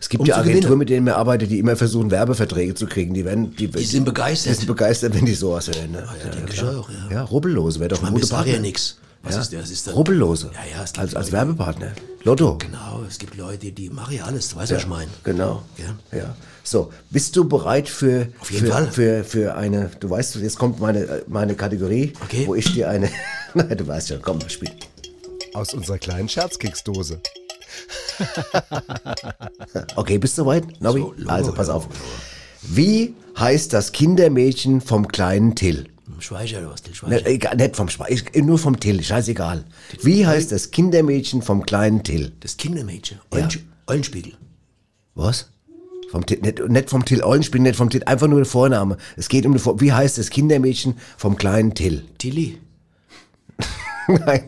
Es gibt Um ja Agenturen, mit denen wir arbeiten, die immer versuchen, Werbeverträge zu kriegen. Die, werden, die, Die sind begeistert. Die sind begeistert, wenn die sowas hören. Ne? ja, klar. auch, ja. ja, Rubbellose wäre doch Ich meine, ein guter Partner. ja nichts. Was Ja. ist das? Ist dann, Rubbellose. Ja, ja, es gibt als, als Werbepartner. Lotto. Genau, es gibt Leute, die machen ja alles. Du weißt, was ich meine. Genau. Ja. Ja. So, bist du bereit für, Auf jeden für, Fall. für, für eine, du weißt, jetzt kommt meine, meine Kategorie, Okay. wo ich dir eine, (laughs) nein, du weißt schon, komm, spiel. Aus unserer kleinen Scherzkeksdose. (laughs) Okay, bist du soweit, Nobby? So, Logo, also, pass Logo, auf. Wie heißt das Kindermädchen vom kleinen Till? Schweiger oder was? Til Ne, Schweiger. egal, nicht vom Schwe ich- nur vom Till, scheißegal. Wie heißt das Kindermädchen vom kleinen Till? Das Kindermädchen. Ja. Eulen, Eulenspiegel. Was? Vom Till, nicht, nicht vom Till Eulenspiel, nicht vom Till, einfach nur der Vorname. Es geht um die Vor Wie heißt das Kindermädchen vom kleinen Till? Tilly. (laughs) Nein,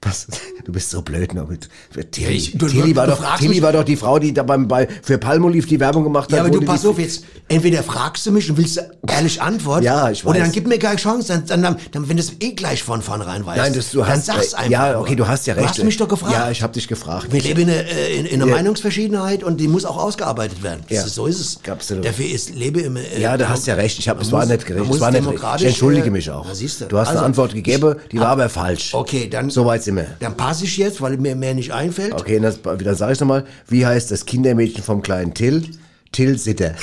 was, du bist so blöd, Norbert. Tilly, ich- du- Tilly, war, doch, Tilly war doch die Frau, die da beim, bei, für Palmolive die Werbung gemacht hat. Ja, aber du pass auf jetzt. Entweder fragst du mich und willst ehrlich antworten. Ja, ich Oder weiß. dann gib mir keine Chance. Dann, dann, dann, wenn du es eh gleich von vornherein weißt. Nein, das, du dann hast, sag's äh, einfach. Ja, okay, du hast ja recht. Du hast mich doch gefragt. Ja, ich habe dich gefragt. Wir leben in, einer, äh, in, in einer Ja. Meinungsverschiedenheit und die muss auch ausgearbeitet werden. Das Ja. ist, so ist es. Absolut. Dafür ist lebe im. Äh, Ja, du hast ja recht. Ich hab, es war nicht gerecht. muss Es war nicht recht. demokratisch, Ich entschuldige äh, mich auch. du. Hast Also, eine Antwort gegeben, die war aber falsch. Okay, dann. So weit sind wir. Dann passe ich jetzt, weil mir mehr nicht einfällt. Okay, das, dann sage ich nochmal, wie heißt das Kindermädchen vom kleinen Till? Till Sitter.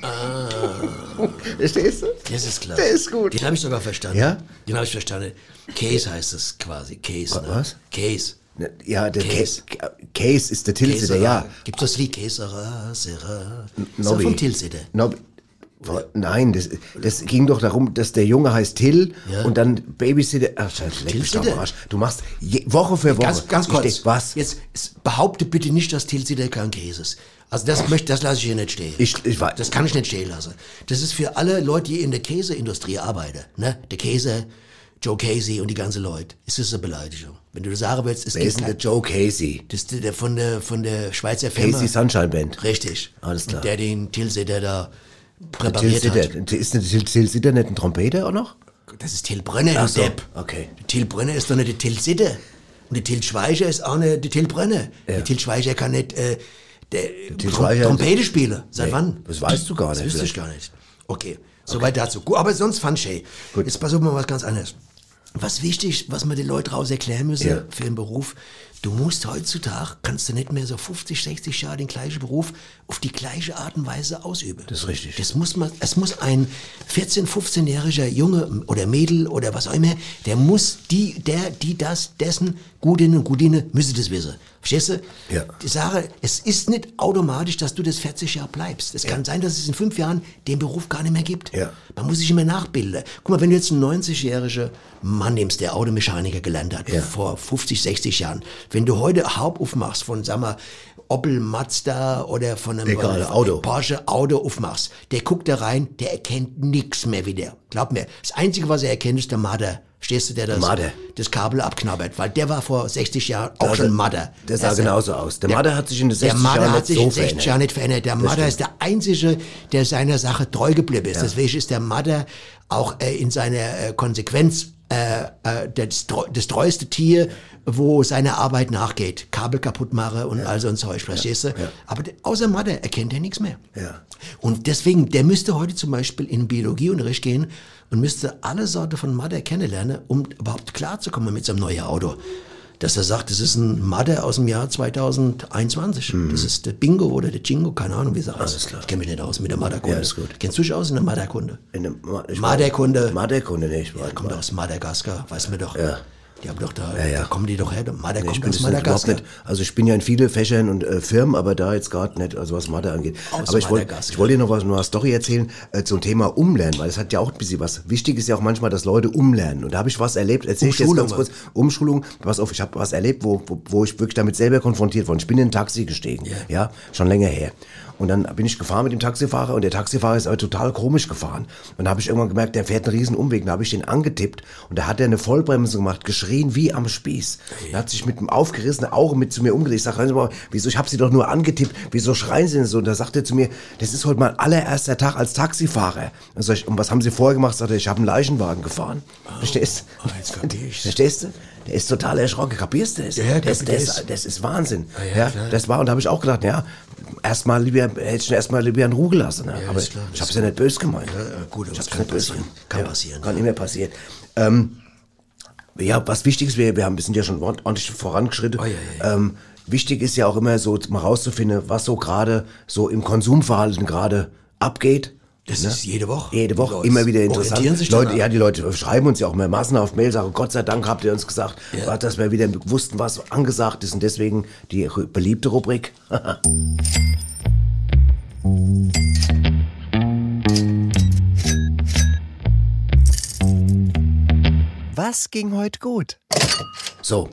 Ah. (laughs) Verstehst du? Das ist klar. Der ist gut. Den habe ich sogar verstanden. Ja? Den habe ich verstanden. Case heißt es quasi. Case. Ne? Was? Case. Ja, der Case. Case, Case ist der Till Sitter, Case, ja. Gibt das Lied Case, Sera, Sera? Ist Nobby. ja vom Tilsiter. Nob Nein, das, das ging doch darum, dass der Junge heißt Till Ja. und dann Babysitter. Ach, Tilsiter. Arsch. Du machst je, Woche für Woche. Ganz, ganz kurz. denk, was? Jetzt behaupte bitte nicht, dass Tilsiter kein Käse ist. Also das möchte, das lasse ich hier nicht stehen. Ich, ich weiß. Das kann ich nicht stehen lassen. Das ist für alle Leute, die in der Käseindustrie arbeiten. Ne? Der Käse, Joe Casey und die ganze Leute. Ist das eine Beleidigung? Wenn du das sagen willst, es Wer ist denn der Joe Casey? das ist der von der von der Schweizer Firma. Casey Sunshine Band. Richtig. Alles klar. Und der den Tilsiter da Till präpariert Sitter. hat. Ist der Till, Till Sitter nicht ein Trompeter auch noch? Das ist Till Brönner, Ach so, Depp. okay. Till Brönner ist doch nicht der Till Sitter. Und der Till Schweiger ist auch nicht der Till Brönner. Der Till Schweiger kann nicht äh, der, Till Trom Trompete spielen. Seit Nee, wann? das weißt du gar Das nicht wüsste ich gar nicht. Okay, soweit dazu. Gut, aber sonst fand ich, Gut. Jetzt pass auf mal was ganz anderes. Was wichtig, was wir den Leuten raus erklären müssen Ja. für den Beruf, du musst heutzutage, kannst du nicht mehr so 50, 60 Jahre den gleichen Beruf auf die gleiche Art und Weise ausüben. Das ist richtig. Das muss man, es muss ein 14-, 15-jähriger Junge oder Mädel oder was auch immer, der muss die, der, die, das, dessen Gutinnen und Gutine müsse das wissen. Verstehst du? Ja. Die Sache, es ist nicht automatisch, dass du das 40 Jahre bleibst. Es kann sein, dass es in fünf Jahren den Beruf gar nicht mehr gibt. Ja. Man muss sich immer nachbilden. Guck mal, wenn du jetzt einen 90-jährigen Mann nimmst, der Automechaniker gelernt hat, Ja. vor 50, 60 Jahren, wenn du heute Haupt aufmachst von, sag mal, Opel, Mazda oder von einem Egal, äh, Auto. Porsche Auto aufmachst, der guckt da rein, der erkennt nichts mehr wieder. Glaub mir, das Einzige, was er erkennt, ist der Marder. Stehst du, der das, Marder. das Kabel abknabbert, weil der war vor 60 Jahren auch schon Marder. Der sah Also, genauso aus. Der Marder hat sich in den der 60 Marder Jahren hat nicht sich so in 60 verändert. Jahren nicht verändert. Der stimmt. ist der Einzige, der seiner Sache treu geblieben ist. Deswegen ist der Marder auch äh, in seiner äh, Konsequenz äh, äh, das, das treueste Tier, wo seine Arbeit nachgeht. Kabel kaputt mache und all so ein Zeug, verstehst du? Aber der, außer Marder erkennt er nichts mehr. Ja. Und deswegen, der müsste heute zum Beispiel in Biologieunterricht gehen und müsste alle Sorte von Marder kennenlernen, um überhaupt klarzukommen mit seinem neuen Auto. Dass er sagt, das ist ein Marder aus dem Jahr 2021. Das ist der Bingo oder der Jingo, keine Ahnung, wie sie heißt. Ich kenne mich nicht aus mit der Marderkunde. Ja, ist gut. Kennst du dich aus in der Marderkunde? In dem Ma ich Marderkunde. Marderkunde, nee, ich war Kommt aus Madagaskar, weiß mir doch. Ja. Die haben doch da, Ja, ja. da kommen die doch her. Marder Nee, ich kommt bin aus Madagaskar. nicht. Also ich bin ja in viele Fächern und äh, Firmen, aber da jetzt gerade nicht, also was Mathe angeht. Aus aber ich wollte wollte dir noch was, eine Story erzählen äh, zum Thema Umlernen, weil das hat ja auch ein bisschen was. Wichtig ist ja auch manchmal, dass Leute umlernen. Und da habe ich was erlebt, erzähl ich jetzt ganz kurz. Umschulung, pass auf, ich habe was erlebt, wo, wo, wo ich wirklich damit selber konfrontiert wurde. Ich bin in ein Taxi gestiegen, ja, schon länger her. Und dann bin ich gefahren mit dem Taxifahrer und der Taxifahrer ist aber total komisch gefahren. Und da habe ich irgendwann gemerkt, der fährt einen riesen Umweg. Da habe ich den angetippt und da hat er eine Vollbremse gemacht, geschrien wie am Spieß. Er hat sich mit einem aufgerissenen Auge mit zu mir umgedreht. Ich sage, hören Sie mal, wieso, ich habe Sie doch nur angetippt, wieso schreien Sie denn so? Und da sagt er zu mir, das ist heute mein allererster Tag als Taxifahrer. Sag ich, und was haben Sie vorher gemacht? Sagt er, ich habe einen Leichenwagen gefahren. Verstehst du? oh, jetzt kapier ich's. Verstehst du? Der ist total erschrocken. Kapierst du das? Ja, ja, das, das, das ist Wahnsinn. ja, Ja, das war, und da habe ich auch gedacht, ja, erstmal lieber, hätte ich erstmal lieber in Ruhe gelassen. Ne? Aber ist klar, ich habe es ja nicht böse gemeint. Ja, gut, aber ich das hab's kann nicht böse passieren. gemeint. Kann ja, passieren. Kann immer passieren. Ähm, ja, was wichtig ist, wir, wir, haben, wir sind ja schon ordentlich vorangeschritten. Oh, ja, ja, Ähm, wichtig ist ja auch immer so, mal rauszufinden, was so gerade so im Konsumverhalten gerade abgeht. Das ist jede Woche. Jede Woche Leute immer wieder interessant. Leute, ja, die Leute schreiben uns ja auch mehr massenhaft Mail, sagen, Gott sei Dank habt ihr uns gesagt, Ja. dass wir wieder wussten, was angesagt ist und deswegen die beliebte Rubrik. (laughs) Was ging heute gut? So.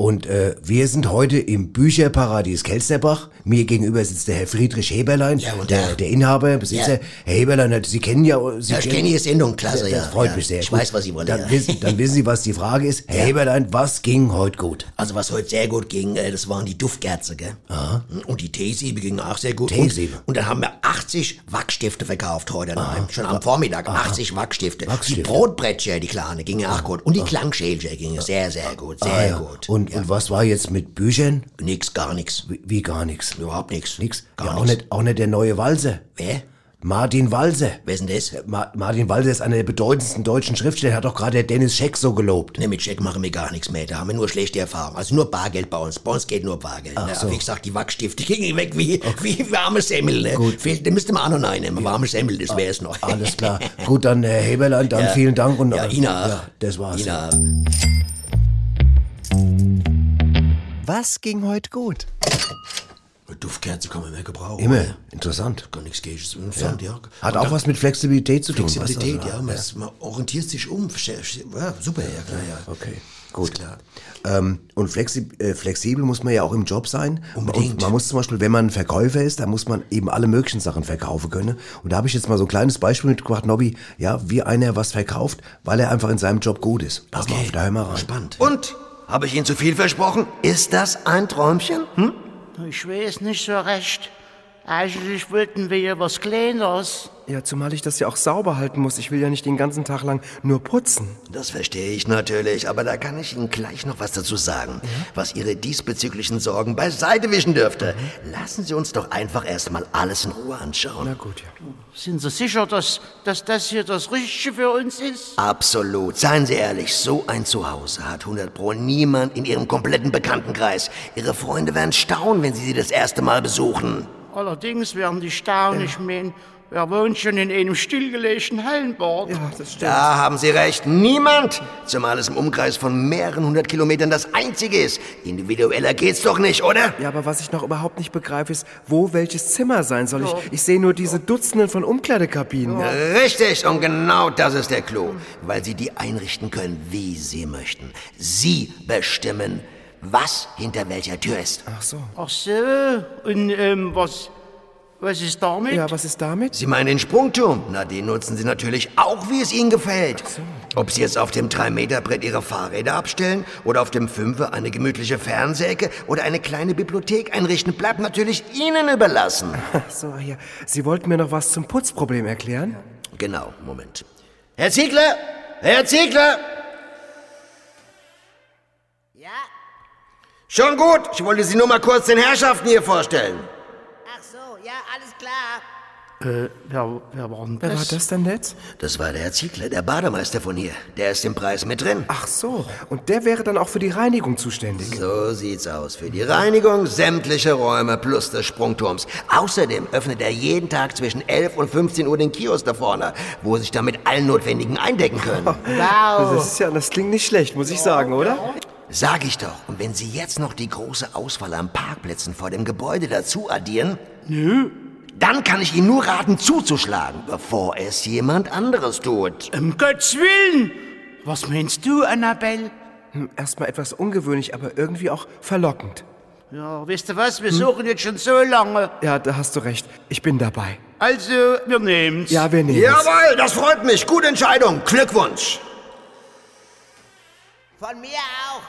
Und äh, wir sind heute im Bücherparadies Kelsterbach. Mir gegenüber sitzt der Herr Friedrich Heberlein, Ja, der, der- Inhaber, Besitzer. Ja. Herr Heberlein, Sie kennen ja... Sie Ja, ich kenne Ihre Sendung, klasse, Das ja. freut ja. mich sehr. Ich Gut. weiß, was Sie wollen. Dann, ja. wissen, dann wissen Sie, was die Frage ist. Herr Heberlein, was ging heute gut? Also was heute sehr gut ging, äh, das waren die Duftkerzen, gell? Und die Teesiebe gingen auch sehr gut. Teesiebe. Und, und dann haben wir 80 Wachstifte verkauft heute noch, schon am Vormittag. 80 Wachstifte. Wachstifte. Die Brotbrettchen, die kleinen, gingen auch gut. Und die Klangschälchen gingen sehr, sehr gut, sehr Ah, ja. gut. Und, ja. und was war jetzt mit Büchern? Nix, gar nix. Wie, wie gar nichts? Überhaupt nix. Nix? Gar ja, auch nix. nicht, auch nicht der neue Walser. Wer? Martin Walse. Wer ist denn das? Ma Martin Walse ist einer der bedeutendsten deutschen Schriftsteller. Hat doch gerade der Dennis Scheck so gelobt. Ne, mit Scheck machen wir gar nichts mehr. Da haben wir nur schlechte Erfahrungen. Also nur Bargeld bei uns. Bei uns geht nur Bargeld. Ach ne? so. Wie gesagt, die Wachstifte gingen weg wie, wie warme Semmel. Ne? Gut. Fehlt, da müsste man auch noch reinnehmen. Warme Semmel, das wär's noch. Alles klar. (laughs) Gut, dann Herr Heberlein, dann Ja. vielen Dank. Und, Ja, auch. Ja, das war's. Ina, Was ging heute gut? Duftkerze kann man mehr gebrauchen. Immer. ne? Interessant. Gar nichts das Fand, ja. Hat Und auch was mit Flexibilität zu tun. Flexibilität, Also, ja. Man, ist- man orientiert sich um. Ja, super, ja klar, ja. Okay, gut. Ist klar. Ähm, und flexi äh, flexibel muss man ja auch im Job sein. Unbedingt. Und man muss zum Beispiel, wenn man ein Verkäufer ist, dann muss man eben alle möglichen Sachen verkaufen können. Und da habe ich jetzt mal so ein kleines Beispiel mitgebracht, Nobby, ja, wie einer was verkauft, weil er einfach in seinem Job gut ist. Pass mal auf, da hör mal rein. Spannend. Und? Habe ich Ihnen zu viel versprochen? Ist das ein Träumchen? Hm? Ich weiß nicht so recht. Eigentlich wollten wir ja was Kleines. Ja, zumal ich das ja auch sauber halten muss. Ich will ja nicht den ganzen Tag lang nur putzen. Das verstehe ich natürlich, aber da kann ich Ihnen gleich noch was dazu sagen, was Ihre diesbezüglichen Sorgen beiseite wischen dürfte. Lassen Sie uns doch einfach erstmal alles in Ruhe anschauen. Na gut, ja. Sind Sie sicher, dass, dass das hier das Richtige für uns ist? Absolut. Seien Sie ehrlich, so ein Zuhause hat 100 Pro niemand in Ihrem kompletten Bekanntenkreis. Ihre Freunde werden staunen, wenn Sie sie das erste Mal besuchen. Allerdings werden die staunen, ich mein, wer wohnt schon in einem stillgelegten Hallenbad? Ja, das stimmt. Da haben Sie recht. Niemand! Zumal es im Umkreis von mehreren hundert Kilometern das einzige ist. Individueller geht's doch nicht, oder? Ja, aber was ich noch überhaupt nicht begreife, ist, wo welches Zimmer sein soll. Ich, ich sehe nur diese Dutzenden von Umkleidekabinen. Richtig, und genau das ist der Clou. Weil Sie die einrichten können, wie Sie möchten. Sie bestimmen, was hinter welcher Tür ist. Ach so. Ach so, und ähm, was, was ist damit? Ja, was ist damit? Sie meinen den Sprungturm? Na, den nutzen Sie natürlich auch, wie es Ihnen gefällt. Ob Sie jetzt auf dem 3-Meter-Brett Ihre Fahrräder abstellen oder auf dem Fünfer eine gemütliche Fernsehecke oder eine kleine Bibliothek einrichten, bleibt natürlich Ihnen überlassen. (laughs) Ach so, ja. Sie wollten mir noch was zum Putzproblem erklären? Genau, Moment. Herr Ziegler! Herr Ziegler! Schon gut, ich wollte Sie nur mal kurz den Herrschaften hier vorstellen. Ach so, ja, alles klar. Äh, wer, wer war denn Wer war das denn jetzt? Das war der Herr Ziegler, der Bademeister von hier. Der ist im Preis mit drin. Ach so, und der wäre dann auch für die Reinigung zuständig. So sieht's aus. Für die Reinigung sämtlicher Räume plus des Sprungturms. Außerdem öffnet er jeden Tag zwischen 11 und 15 Uhr den Kiosk da vorne, wo Sie sich dann mit allen Notwendigen eindecken können. (laughs) Das ist ja, das klingt nicht schlecht, muss ich sagen, oder? Sag ich doch. Und wenn Sie jetzt noch die große Auswahl an Parkplätzen vor dem Gebäude dazu addieren, dann kann ich Ihnen nur raten, zuzuschlagen, bevor es jemand anderes tut. Um Gottes Willen! Was meinst du, Annabelle? Hm, Erstmal etwas ungewöhnlich, aber irgendwie auch verlockend. Ja, weißt du was, wir suchen jetzt schon so lange. Ja, da hast du recht. Ich bin dabei. Also, wir nehmen's. Ja, wir nehmen es. Jawohl, das freut mich. Gute Entscheidung. Glückwunsch. Von mir auch.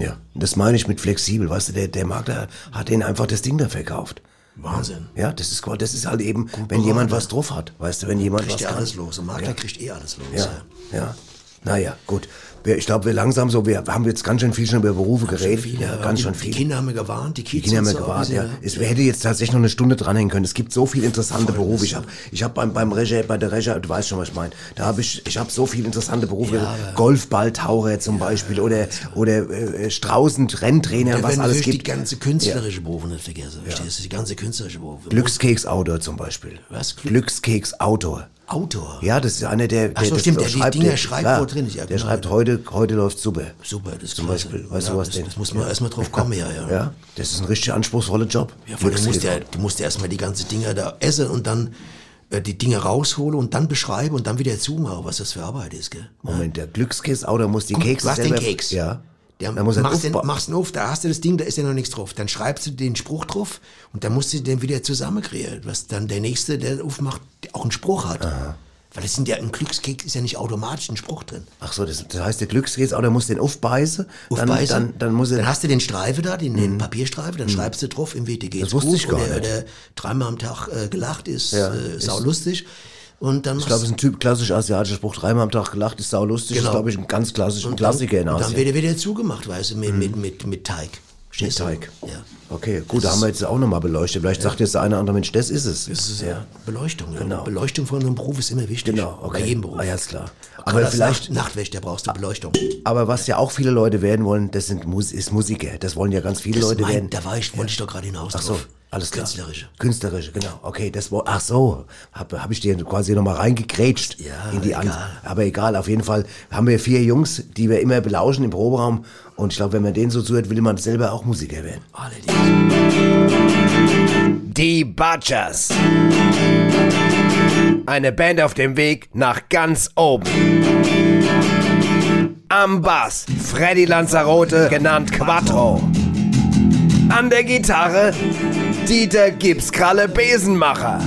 Ja, das meine ich mit flexibel, weißt du, der, der Makler hat denen einfach das Ding da verkauft. Wahnsinn. Ja, das ist, das ist halt eben, wenn jemand was drauf hat, weißt du, wenn jemand Kriegt was ja kann. alles los. Ein Makler Ja. kriegt eh alles los. Ja, ja. Naja, gut. Wir, ich glaube, wir langsam so, wir haben jetzt ganz schön viel schon über Berufe geredet. Viel, ja, ja, ganz die, schön Die viel. Kinder haben mir gewarnt, die Die Kinder haben ein gewartet, ja. Es hätte jetzt tatsächlich noch eine Stunde dranhängen können. Es gibt so viele interessante Berufe. Ich habe ich hab beim, beim Regie, bei der Regie, du weißt schon, was ich meine. Da habe ich, ich habe so viele interessante Berufe. Golfballtaucher zum Beispiel oder, oder äh, Straußend-Renntrainer, Da was alles gibt. die ganze künstlerische Berufe nicht vergessen. Verstehst du? Die ganze künstlerische Berufe. Glückskeksautor zum Beispiel. Was? Glückskeksautor. Autor. Ja, das ist einer, der, Ach der so, das stimmt, der die Dinger schreibt, ja, wo drin ist. Ja, der genau. schreibt heute, heute läuft super. Super, das ist Zum klasse. Beispiel, weißt ja, du was das, denn? Das muss man erstmal drauf kommen, ja, ja. Ja, das ist ein richtig anspruchsvoller Job. Ja, vor allem musst ja, du musst ja erstmal die ganzen Dinger da essen und dann äh, die Dinge rausholen und dann beschreiben und dann wieder zumachen, was das für Arbeit ist, gell? Moment, der Glückskeksautor muss die Guck, Kekse hast den. Keks. Ja. Der muss er machst, den, machst den auf, da hast du das Ding, da ist ja noch nichts drauf. Dann schreibst du den Spruch drauf und dann musst du den wieder zusammenkriegen, was dann der Nächste, der aufmacht, auch einen Spruch hat. Weil es sind ja, ein Glückskeks ist ja nicht automatisch ein Spruch drin. Ach so, das, das heißt, der Glückskeksautor muss den aufbeißen. Dann, Aufbeißen. dann, dann muss er... Dann hast du den Streifen da, den, den Papierstreifen, dann schreibst du drauf, im WTG Mhm. Das wusste ich gar oder, nicht. oder dreimal am Tag äh, gelacht ist, Ja, äh, ist- sau lustig. Und dann ich glaube, es ist ein Typ klassisch asiatischer Spruch. Dreimal am Tag gelacht ist saulustig. Genau. Das ist, glaube ich, ein ganz klassischer und Klassiker in dann, und dann Asien. wird er wieder zugemacht, weißt du, mit, mit, mit, mit Teig. Du? Teig. Ja. Okay, gut, da haben wir jetzt auch nochmal beleuchtet. Vielleicht sagt jetzt der eine oder andere Mensch, das ist es. Das ist ja Beleuchtung. Ja. Genau. Beleuchtung von einem Beruf ist immer wichtig. Genau, okay. Bei jedem Beruf. Ah, ja, ist klar. Aber vielleicht, Nacht, Nachtwächter brauchst du Beleuchtung. aber was ja auch viele Leute werden wollen, das sind ist Musiker. Das wollen ja ganz viele Das Leute mein- werden. Da war ich, wollte ich doch gerade hinaus Ach so, drauf. Alles klar. Künstlerische. Künstlerische, genau. Okay, das war, ach so, habe hab ich dir quasi nochmal reingekrätscht Ja, in die An egal. Aber egal, auf jeden Fall haben wir vier Jungs, die wir immer belauschen im Proberaum. Und ich glaube, wenn man denen so zuhört, will man selber auch Musiker werden. Die Butchers. Eine Band auf dem Weg nach ganz oben. Am Bass Freddy Lanzarote, genannt Quattro. An der Gitarre Dieter Gipskralle Besenmacher.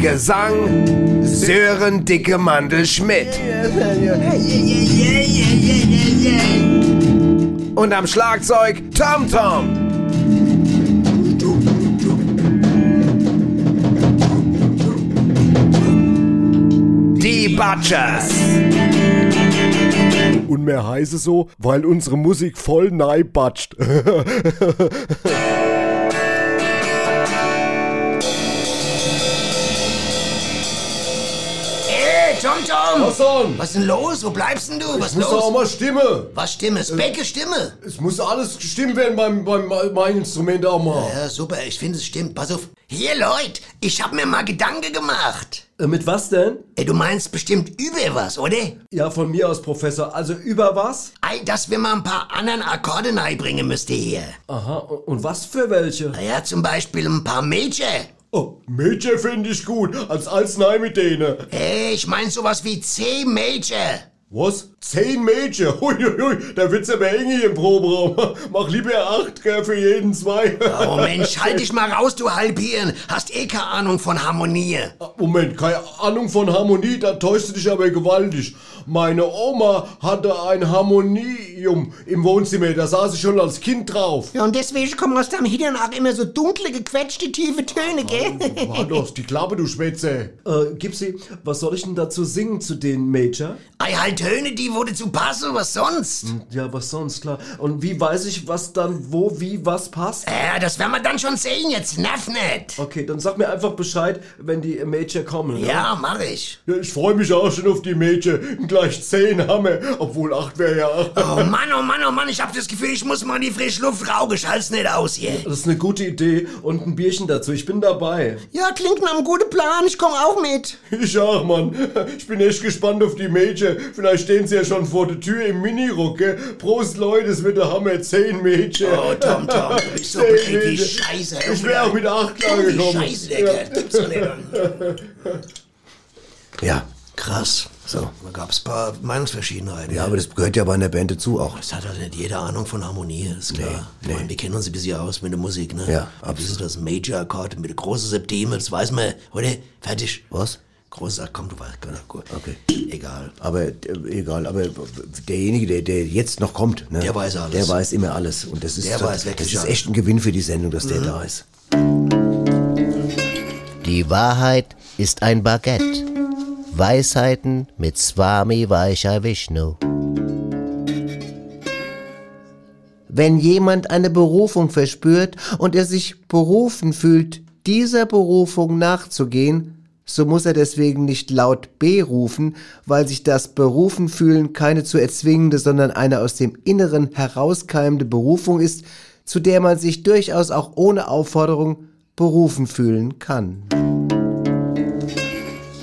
Gesang Sören Dicke Mandel Schmidt. Und am Schlagzeug Tom Tom. Die Butchers. Und mehr heiße so, weil unsere Musik voll neibatscht. (laughs) Tom Tom! Was denn? Was ist denn los? Wo bleibst denn du? Was Es muss los? auch mal Stimme. Was Stimme? Specke Stimme? Es muss alles gestimmt werden beim, beim, mein Instrument auch mal. Ja, super, ich finde es stimmt. Pass auf. Hier, Leute, ich hab mir mal Gedanken gemacht. Äh, mit was denn? Ey, du meinst bestimmt über was, oder? Ja, von mir aus, Professor. Also über was? Ey, dass wir mal ein paar anderen Akkorde bringen müsste hier. Aha, und was für welche? Naja, zum Beispiel ein paar Major. Oh, Mädchen finde ich gut, als Arznei mit denen. Ey, ich mein sowas wie C Major. Was? Zehn Mädchen? (laughs) Huiuiui, da wird's aber eng hier im Proberaum. (laughs) Mach lieber acht, gell, für jeden zwei. (laughs) Oh Mensch, halt dich mal raus, du Halbhirn. Hast eh keine Ahnung von Harmonie. Moment, keine Ahnung von Harmonie, da täuschst du dich aber gewaltig. Meine Oma hatte ein Harmonium im Wohnzimmer, da saß ich schon als Kind drauf. Ja, und deswegen kommen aus deinem Hintern auch immer so dunkle, gequetschte, tiefe Töne, gell? Halt doch die Klappe, du Schwätze. Äh, Gipsy, was soll ich denn dazu singen zu den Major? Ei, halt Töne, die wo dazu passen, was sonst? Ja, was sonst, klar. Und wie weiß ich, was dann wo, wie, was passt? Ja, das werden wir dann schon sehen, jetzt nerv nicht. Okay, dann sag mir einfach Bescheid, wenn die Major kommen. ne? Ja, mach ich. Ja, ich freue mich auch schon auf die Major. Gleich zehn haben wir, obwohl acht wäre ja acht. Oh Mann, oh Mann, oh Mann, ich hab das Gefühl, ich muss mal in die frische Luft rauchen. Ich halt's nicht aus hier. Das ist eine gute Idee und ein Bierchen dazu. Ich bin dabei. Ja, klingt nach einem guten Plan. Ich komme auch mit. Ich auch, Mann. Ich bin echt gespannt auf die Major. Vielleicht stehen sie ja schon vor der Tür im Minirock, gell? Prost, Leute, es wird der Hammer. Zehn Major. Oh, Tom, Tom, du bist so (laughs) blöd wie. Scheiße. Ich wäre auch mit acht klar Wie gekommen. Scheiße, der Kerl. Gibt's doch nicht. Ja, Krass. So, da gab's ein paar Meinungsverschiedenheiten. ja, aber das gehört ja bei einer Band dazu auch. Das hat halt nicht jeder Ahnung von Harmonie, ist klar. Ich meine, wir kennen uns ein bisschen aus mit der Musik, ne? Ja, absolut. Das ist das Major-Akkord mit der großen Septime, das weiß man, oder? Fertig. Was? Großes Akkord, komm, du weißt, genau, gut. Okay. Egal. Aber äh, egal, aber derjenige, der, der jetzt noch kommt, ne, Der weiß alles. Der weiß immer alles. Und das ist, Der weiß wirklich das ist echt ein Gewinn für die Sendung, dass der da ist. Die Wahrheit ist ein Baguette. Weisheiten mit Swami Vaishya Vishnu. Wenn jemand eine Berufung verspürt und er sich berufen fühlt, dieser Berufung nachzugehen, so muss er deswegen nicht laut B rufen, weil sich das Berufen fühlen keine zu erzwingende, sondern eine aus dem Inneren herauskeimende Berufung ist, zu der man sich durchaus auch ohne Aufforderung berufen fühlen kann.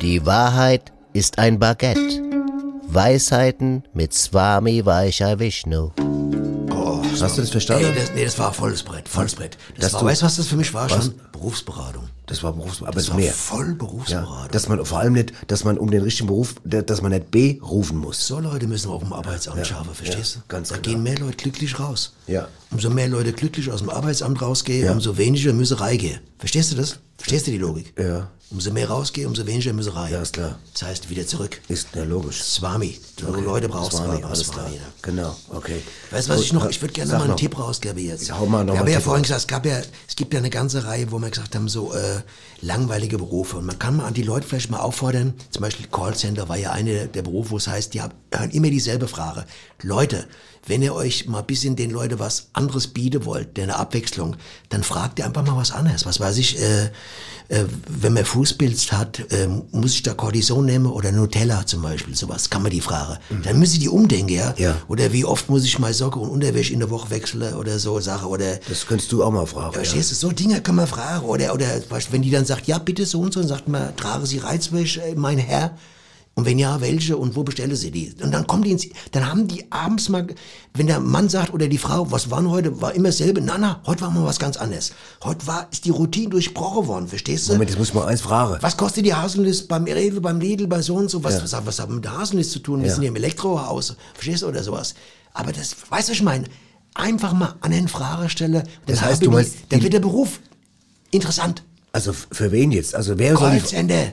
Die Wahrheit ist ein Baguette. Weisheiten mit Swami Vaishya Vishnu. Hast du das verstanden? Ey, das, nee, das war volles Brett, volles Brett. Das war, du- weißt du, was das für mich war? Was? Schon Berufsberatung. Das war Berufsberatung, aber Das war mehr. voll Berufsberatung. Ja, dass man vor allem nicht, dass man um den richtigen Beruf, dass man nicht B rufen muss. So Leute müssen auf dem Arbeitsamt schaffen, verstehst ja, du? ganz da genau. gehen mehr Leute glücklich raus. Ja. Umso mehr Leute glücklich aus dem Arbeitsamt rausgehen, Ja. umso weniger Müsserei gehen. Verstehst du das? Verstehst du die Logik? Ja. Umso mehr rausgehen, umso weniger Müsserei. Ja, ist klar. Das heißt, wieder zurück. Ist ja logisch. Swami. Du Okay. Leute brauchst Swami, du alles klar. Genau. Genau, okay. Weißt du, was Gut, ich noch, ich würde gerne mal einen noch. Tipp rausgeben jetzt. Ja, hau mal noch haben einen ja Tipp vorhin raus. gesagt, es gab ja, es gibt ja eine ganze Reihe, wo wir gesagt haben, so äh, langweilige Berufe. Und man kann mal an die Leute vielleicht mal auffordern, zum Beispiel Callcenter war ja eine der Berufe, wo es heißt, ja, hören immer dieselbe Frage. Leute, wenn ihr euch mal ein bisschen den Leuten was anderes bieten wollt, der eine Abwechslung, dann fragt ihr einfach mal was anderes. Was weiß ich, äh, äh, wenn man Fußpilz hat, äh, muss ich da Cortison nehmen oder Nutella zum Beispiel, sowas, kann man die Fragen. Dann müssen die umdenken, ja? Ja. Oder wie oft muss ich mal Socke und Unterwäsche in der Woche wechseln oder so Sache oder... Das könntest du auch mal fragen. Verstehst du, so Dinge kann man fragen. Oder, oder wenn die dann sagt, ja, bitte so und so, dann sagt man, tragen Sie Reizwäsche, mein Herr? Und wenn ja, welche und wo bestelle sie die? Und dann kommen die ins, dann haben die abends mal, wenn der Mann sagt oder die Frau, was waren heute, war immer dasselbe. Na, na, heute war mal was ganz anderes. Heute war, ist die Routine durchbrochen worden, verstehst du? Moment, jetzt muss ich mal eins fragen. Was kostet die Haselnuss beim Rewe, beim Lidl, bei so und so? Was, Ja. was, was hat mit der Haselnuss zu tun? Wir Ja. sind hier im Elektrohaus, verstehst du, oder sowas. Aber das, weißt du, was ich meine? Einfach mal an den Frage stellen. dann Das heißt, du die- meinst, Dann die- wird der Beruf interessant. Also für wen jetzt? Also wer soll die...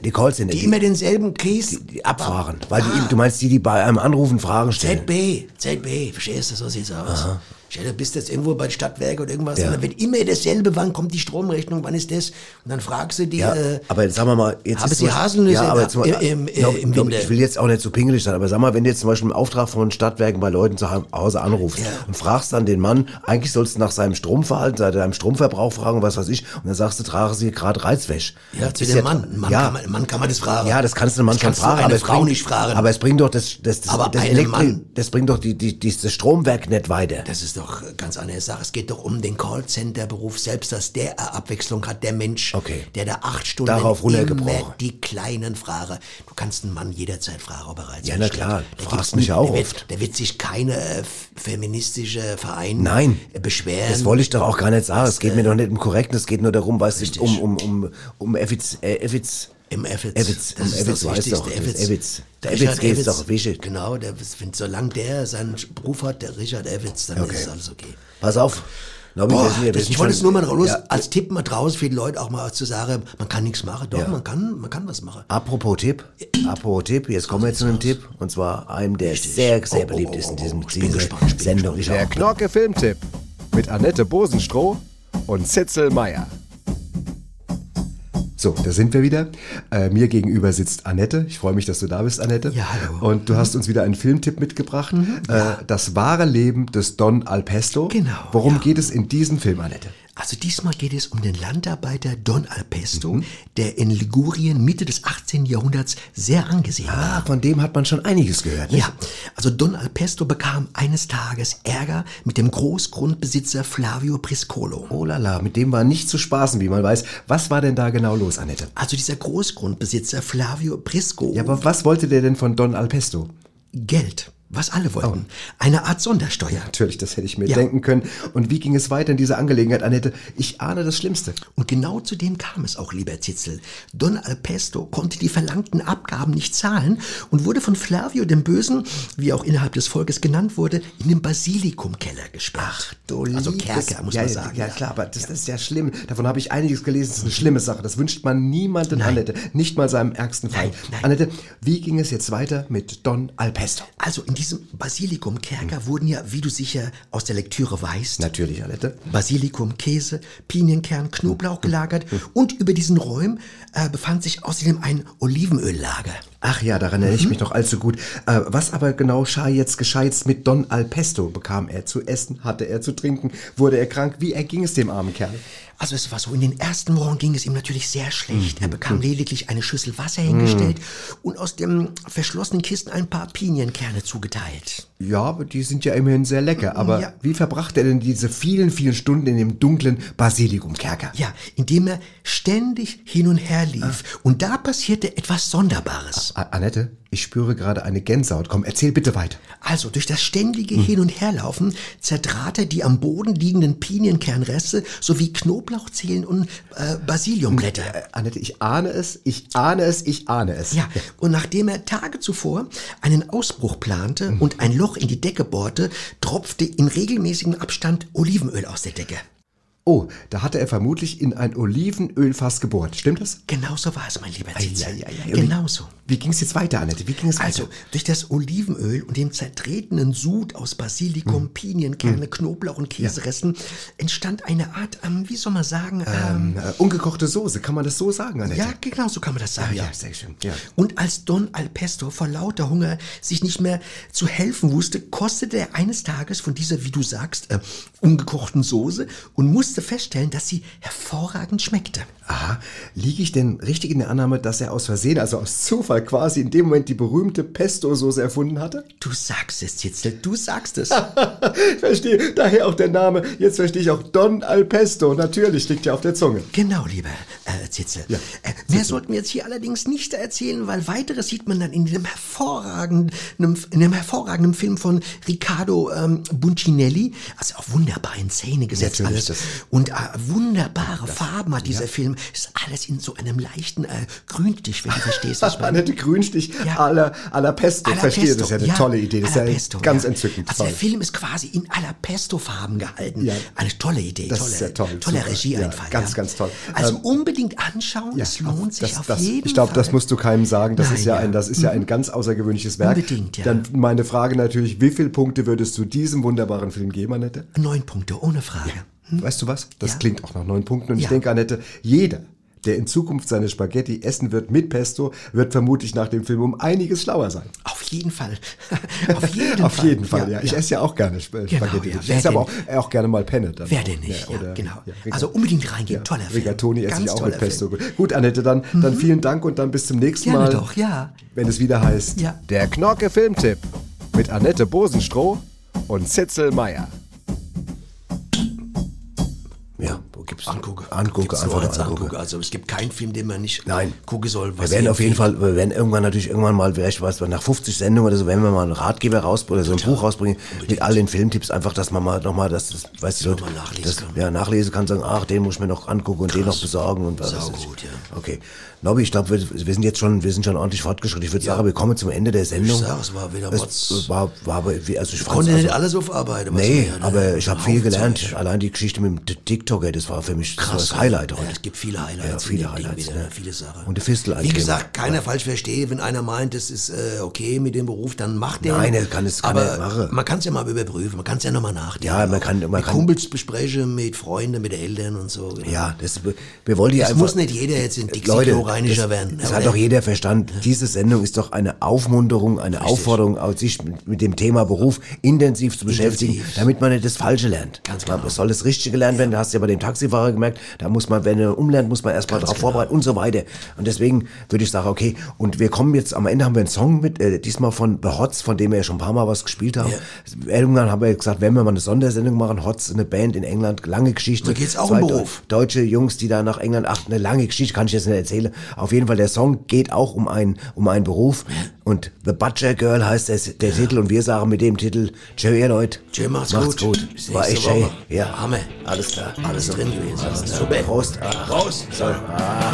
Die Callcenter. Die immer denselben Case die abfahren. Weil die, du meinst die, die bei einem anrufen, Fragen stellen. ZB, ZB, verstehst du, so sieht's aus. Stell dir, bist jetzt irgendwo bei den Stadtwerken oder irgendwas, Ja. dann wird immer dasselbe, wann kommt die Stromrechnung, wann ist das? Und dann fragst du die, Ja, äh, aber jetzt sagen wir mal, jetzt haben ist Sie Haselnüsse ja, aber im- jetzt mal, im- im- glaub- im Winter? Ich will jetzt auch nicht zu pingelig sein, aber sag mal, wenn du jetzt zum Beispiel im Auftrag von Stadtwerken bei Leuten zu Hause anrufst und fragst dann den Mann, eigentlich sollst du nach seinem Stromverhalten, seinem Stromverbrauch fragen, was weiß ich, und dann sagst du, tragen sie gerade Reizwäsche. ja, zu dem Mann. Mann, ja, kann man, Mann kann man das fragen. ja, das kannst du einem Mann Das schon fragen, aber es Frau bringt, nicht fragen. Aber es bringt doch das, das, das, Aber das, einem Elektri- Mann- das bringt doch die, die, die, das Stromwerk nicht weiter. Das ist doch ganz andere Sache. Es geht doch um den Callcenter-Beruf selbst, dass der Abwechslung hat, der Mensch, Okay. der da acht Stunden Darauf immer die kleinen Fragen. Du kannst einen Mann jederzeit fragen, ob er reizt. Ja, na klar. Da Fragst mich auch da wird, oft. Da wird sich keine äh, feministische Verein Nein. äh, beschweren. Das wollte ich doch auch gar nicht sagen. Es geht mir doch nicht um korrekt, es geht nur darum, weißt du, um, um, um, um Effiz, äh, Effiz, Im Effitz. Effitz, Das das weißt Wichtigste. doch, Effitz. Effitz. Der geht's Effitz. doch, wichtig. Genau, der, solange der seinen Beruf hat, der Richard Evitz, dann Okay. ist alles okay. Pass auf. Boah, wir das, ich wollte es nur mal raus, Ja. als Tipp mal draußen für die Leute auch mal zu sagen, man kann nichts machen. Doch, Ja. man kann, man kann was machen. Apropos Tipp, apropos Tipp, jetzt kommen wir zu einem Tipp, und zwar einem, der sehr, sehr beliebt ist in diesem, dieser Sendung. Ich Der auch. Knorke Filmtipp mit Annette Bosenstroh und Zitzel Meier. So, da sind wir wieder. Äh, mir gegenüber sitzt Annette. Ich freue mich, dass du da bist, Annette. Ja, hallo. Mhm. Und du hast uns wieder einen Filmtipp mitgebracht. äh, das wahre Leben des Don Alpesto. Genau, Worum ja. geht es in diesem Film, Annette? Also diesmal geht es um den Landarbeiter Don Alpesto, Mhm. der in Ligurien Mitte des 18. Jahrhunderts sehr angesehen war. Ah, von dem hat man schon einiges gehört. nicht? Ja, also Don Alpesto bekam eines Tages Ärger mit dem Großgrundbesitzer Flavio Priscolo. Oh lala, mit dem war nicht zu spaßen, wie man weiß. Was war denn da genau los, Annette? Also dieser Großgrundbesitzer Flavio Prisco. Ja, aber was wollte der denn von Don Alpesto? Geld, was alle wollten. Eine Art Sondersteuer. Natürlich, das hätte ich mir Ja. denken können. Und wie ging es weiter in dieser Angelegenheit, Annette? Ich ahne das Schlimmste. Und genau zu dem kam es auch, lieber Zitzel. Don Alpesto konnte die verlangten Abgaben nicht zahlen und wurde von Flavio dem Bösen, wie auch innerhalb des Volkes genannt wurde, in den Basilikumkeller gesperrt. Du also Kerker, muss ja, man ja, sagen. Ja, klar, aber das, das ist ja schlimm. Davon habe ich einiges gelesen. Das ist eine schlimme Sache. Das wünscht man niemandem, Annette. Nicht mal seinem ärgsten Feind. Annette, wie ging es jetzt weiter mit Don Alpesto? Also in diesem Basilikumkerker wurden ja, wie du sicher aus der Lektüre weißt, Natürlich, Annette. Basilikum, Käse, Pinienkern, Knoblauch gelagert und über diesen Räumen äh, befand sich außerdem ein Olivenöllager. Ach ja, daran erinnere ich mich noch allzu gut. Äh, was aber genau geschah jetzt, geschah jetzt mit Don Alpesto? Bekam er zu essen? Hatte er zu trinken? Wurde er krank? Wie erging es dem armen Kerl? Also es war so, in den ersten Wochen ging es ihm natürlich sehr schlecht. Er bekam lediglich eine Schüssel Wasser hingestellt und aus dem verschlossenen Kisten ein paar Pinienkerne zugeteilt. Ja, aber die sind ja immerhin sehr lecker. Aber Ja. wie verbrachte er denn diese vielen, vielen Stunden in dem dunklen Basilikumkerker? Ja, indem er ständig hin und her lief. Und da passierte etwas Sonderbares. A- Annette, ich spüre gerade eine Gänsehaut. Komm, erzähl bitte weiter. Also durch das ständige Hin- und Herlaufen zertrat er die am Boden liegenden Pinienkernreste sowie Knoblauchzehen und äh, Basiliumblätter. Äh, Annette, ich ahne es, ich ahne es, ich ahne es. Ja, und nachdem er Tage zuvor einen Ausbruch plante und ein Loch in die Decke bohrte, tropfte in regelmäßigem Abstand Olivenöl aus der Decke. Oh, da hatte er vermutlich in ein Olivenölfass gebohrt. Stimmt das? Genau so war es, mein lieber Zitzel. Genau so. Wie ging es jetzt weiter, Annette? Wie ging es Also, weiter? durch das Olivenöl und den zertretenen Sud aus Basilikum, Mhm. Pinienkerne, Knoblauch und Käseresten entstand eine Art, ähm, wie soll man sagen, ähm, Äh, ungekochte Soße, kann man das so sagen, Annette? ja, genau so kann man das sagen. ja, sehr schön. Ja. Und als Don Alpesto vor lauter Hunger sich nicht mehr zu helfen wusste, kostete er eines Tages von dieser, wie du sagst, äh, ungekochten Soße und musste feststellen, dass sie hervorragend schmeckte. Aha, liege ich denn richtig in der Annahme, dass er aus Versehen, also aus Zufall quasi in dem Moment die berühmte Pesto-Soße erfunden hatte? Du sagst es, Zitzel, du sagst es. (laughs) Verstehe, daher auch der Name. Jetzt verstehe ich auch Don al Pesto. Natürlich liegt ja auf der Zunge. Genau, lieber äh, Zitzel. Ja, Äh, mehr sollten wir jetzt hier allerdings nicht erzählen, weil weiteres sieht man dann in dem hervorragenden, in dem hervorragenden Film von Riccardo ähm, Buncinelli. Also auch wunderbar in Szene gesetzt Natürlich, alles. Und äh, wunderbare Farben hat dieser Film. Ist alles in so einem leichten äh, Grünstich, wenn du verstehst, was ich (laughs) meine. Annette Grünstich Ja. à la Pesto. Verstehe, das ist ja eine ja, tolle Idee. Das ist ja ganz entzückend. Also der Toll. Film ist quasi in la Pesto-Farben gehalten. Ja. Eine tolle Idee, Das tolle, ist ja toll, toller. Regieeinfall. Ganz, ganz toll. Also Ähm, unbedingt anschauen, es lohnt sich das, auf das, jeden ich glaube, Fall. das musst du keinem sagen. Das Nein, ist ja, ein, das ist ja Mhm. ein ganz außergewöhnliches Werk. Unbedingt, ja. Dann meine Frage natürlich: Wie viele Punkte würdest du diesem wunderbaren Film geben, Annette? Neun Punkte, ohne Frage. Weißt du was? Das klingt auch nach neun Punkten. Und ich denke, Annette, jeder, der in Zukunft seine Spaghetti essen wird mit Pesto, wird vermutlich nach dem Film um einiges schlauer sein. Auf jeden Fall. (laughs) Auf jeden Auf Fall. jeden Fall, ja. Ich esse ja auch gerne Sp- Genau, Spaghetti. ja. Ich esse aber auch, auch gerne mal Penne. Dann Wer denn nicht? Ja, oder- genau. Also unbedingt reingehen. Toller Film. Rigatoni esse Ganz ich auch mit Pesto. Film. Gut, Annette, dann, dann vielen Dank und dann bis zum nächsten Gerne Mal. doch, ja. Wenn es wieder heißt, Ja. der Knorke Filmtipp mit Annette Bosenstroh und Zitzel Meier. Gibt's Angucke. Angucke, Gibt's einfach nur angucke. angucke. Also es gibt keinen Film, den man nicht Nein. gucken soll. Wir werden auf jeden Fall, wir werden irgendwann natürlich irgendwann mal, vielleicht was, nach 50 Sendungen oder so, werden wir mal einen Ratgeber rausbringen, oder so ein Buch rausbringen, mit all den Filmtipps, einfach, dass man mal nochmal, das, das, weißt du, man nachlesen das, kann. ja, nachlesen kann, sagen, ach, den muss ich mir noch angucken und den noch besorgen und was ich. Saugut, ja. Okay. Nobby, ich glaube, wir, wir sind jetzt schon, wir sind schon ordentlich fortgeschritten. Ich würde sagen, wir kommen zum Ende der Sendung. sag, es war wieder Motz. war, war aber, also ich Ich konnte also- nicht alles aufarbeiten. was Nee, ja, ne? aber ich habe viel gelernt. Allein die Geschichte mit dem TikToker, das war für mich Krass, das Highlight ja, heute. es gibt viele Highlights. Ja, viele Highlights, wieder, ne? Viele Sachen. Und die Fistel Wie gesagt, keiner falsch verstehe, wenn einer meint, das ist äh, okay mit dem Beruf, dann macht der. Nein, er kann es- kann aber er machen. man kann es ja mal überprüfen, man kann es ja nochmal nachdenken. Ja, man kann- man mit kann- Kumpels besprechen, mit Freunden, mit Eltern und so. genau. Ja, das, wir wollen Es einfach. muss nicht jeder jetzt in Leute, Dixie-Klo-Reiniger das, werden. Das hat doch jeder verstanden. Diese Sendung ist doch eine Aufmunterung, eine Aufforderung, auch sich mit, dem Thema Beruf intensiv zu beschäftigen, Intensiv. damit man nicht das Falsche lernt. Ganz Man- genau. Es soll das Richtige gelernt werden. Da hast du ja bei dem Taxifahrer gemerkt, da muss man, wenn er umlernt, muss man erstmal darauf genau. vorbereiten und so weiter. Und deswegen würde ich sagen, okay, und wir kommen jetzt, am Ende haben wir einen Song mit, äh, diesmal von The von dem wir ja schon ein paar Mal was gespielt haben. Irgendwann haben wir gesagt, wenn wir mal eine Sondersendung machen, Hots, eine Band in England, lange Geschichte. Da geht's auch Zwei um Beruf. Deutsche Jungs, die da nach England, ach, eine lange Geschichte, kann ich jetzt nicht erzählen. Auf jeden Fall, der Song geht auch um einen, um einen Beruf. Und The Butcher Girl heißt der, der Titel und wir sagen mit dem Titel, Joe Leute. Tschö, macht's, macht's gut. gut. War echt schön. Woche. Ja. Hammer. Alles klar. Alles drin gewesen. Alles. Super. Prost. Ah, Prost. So. Ah.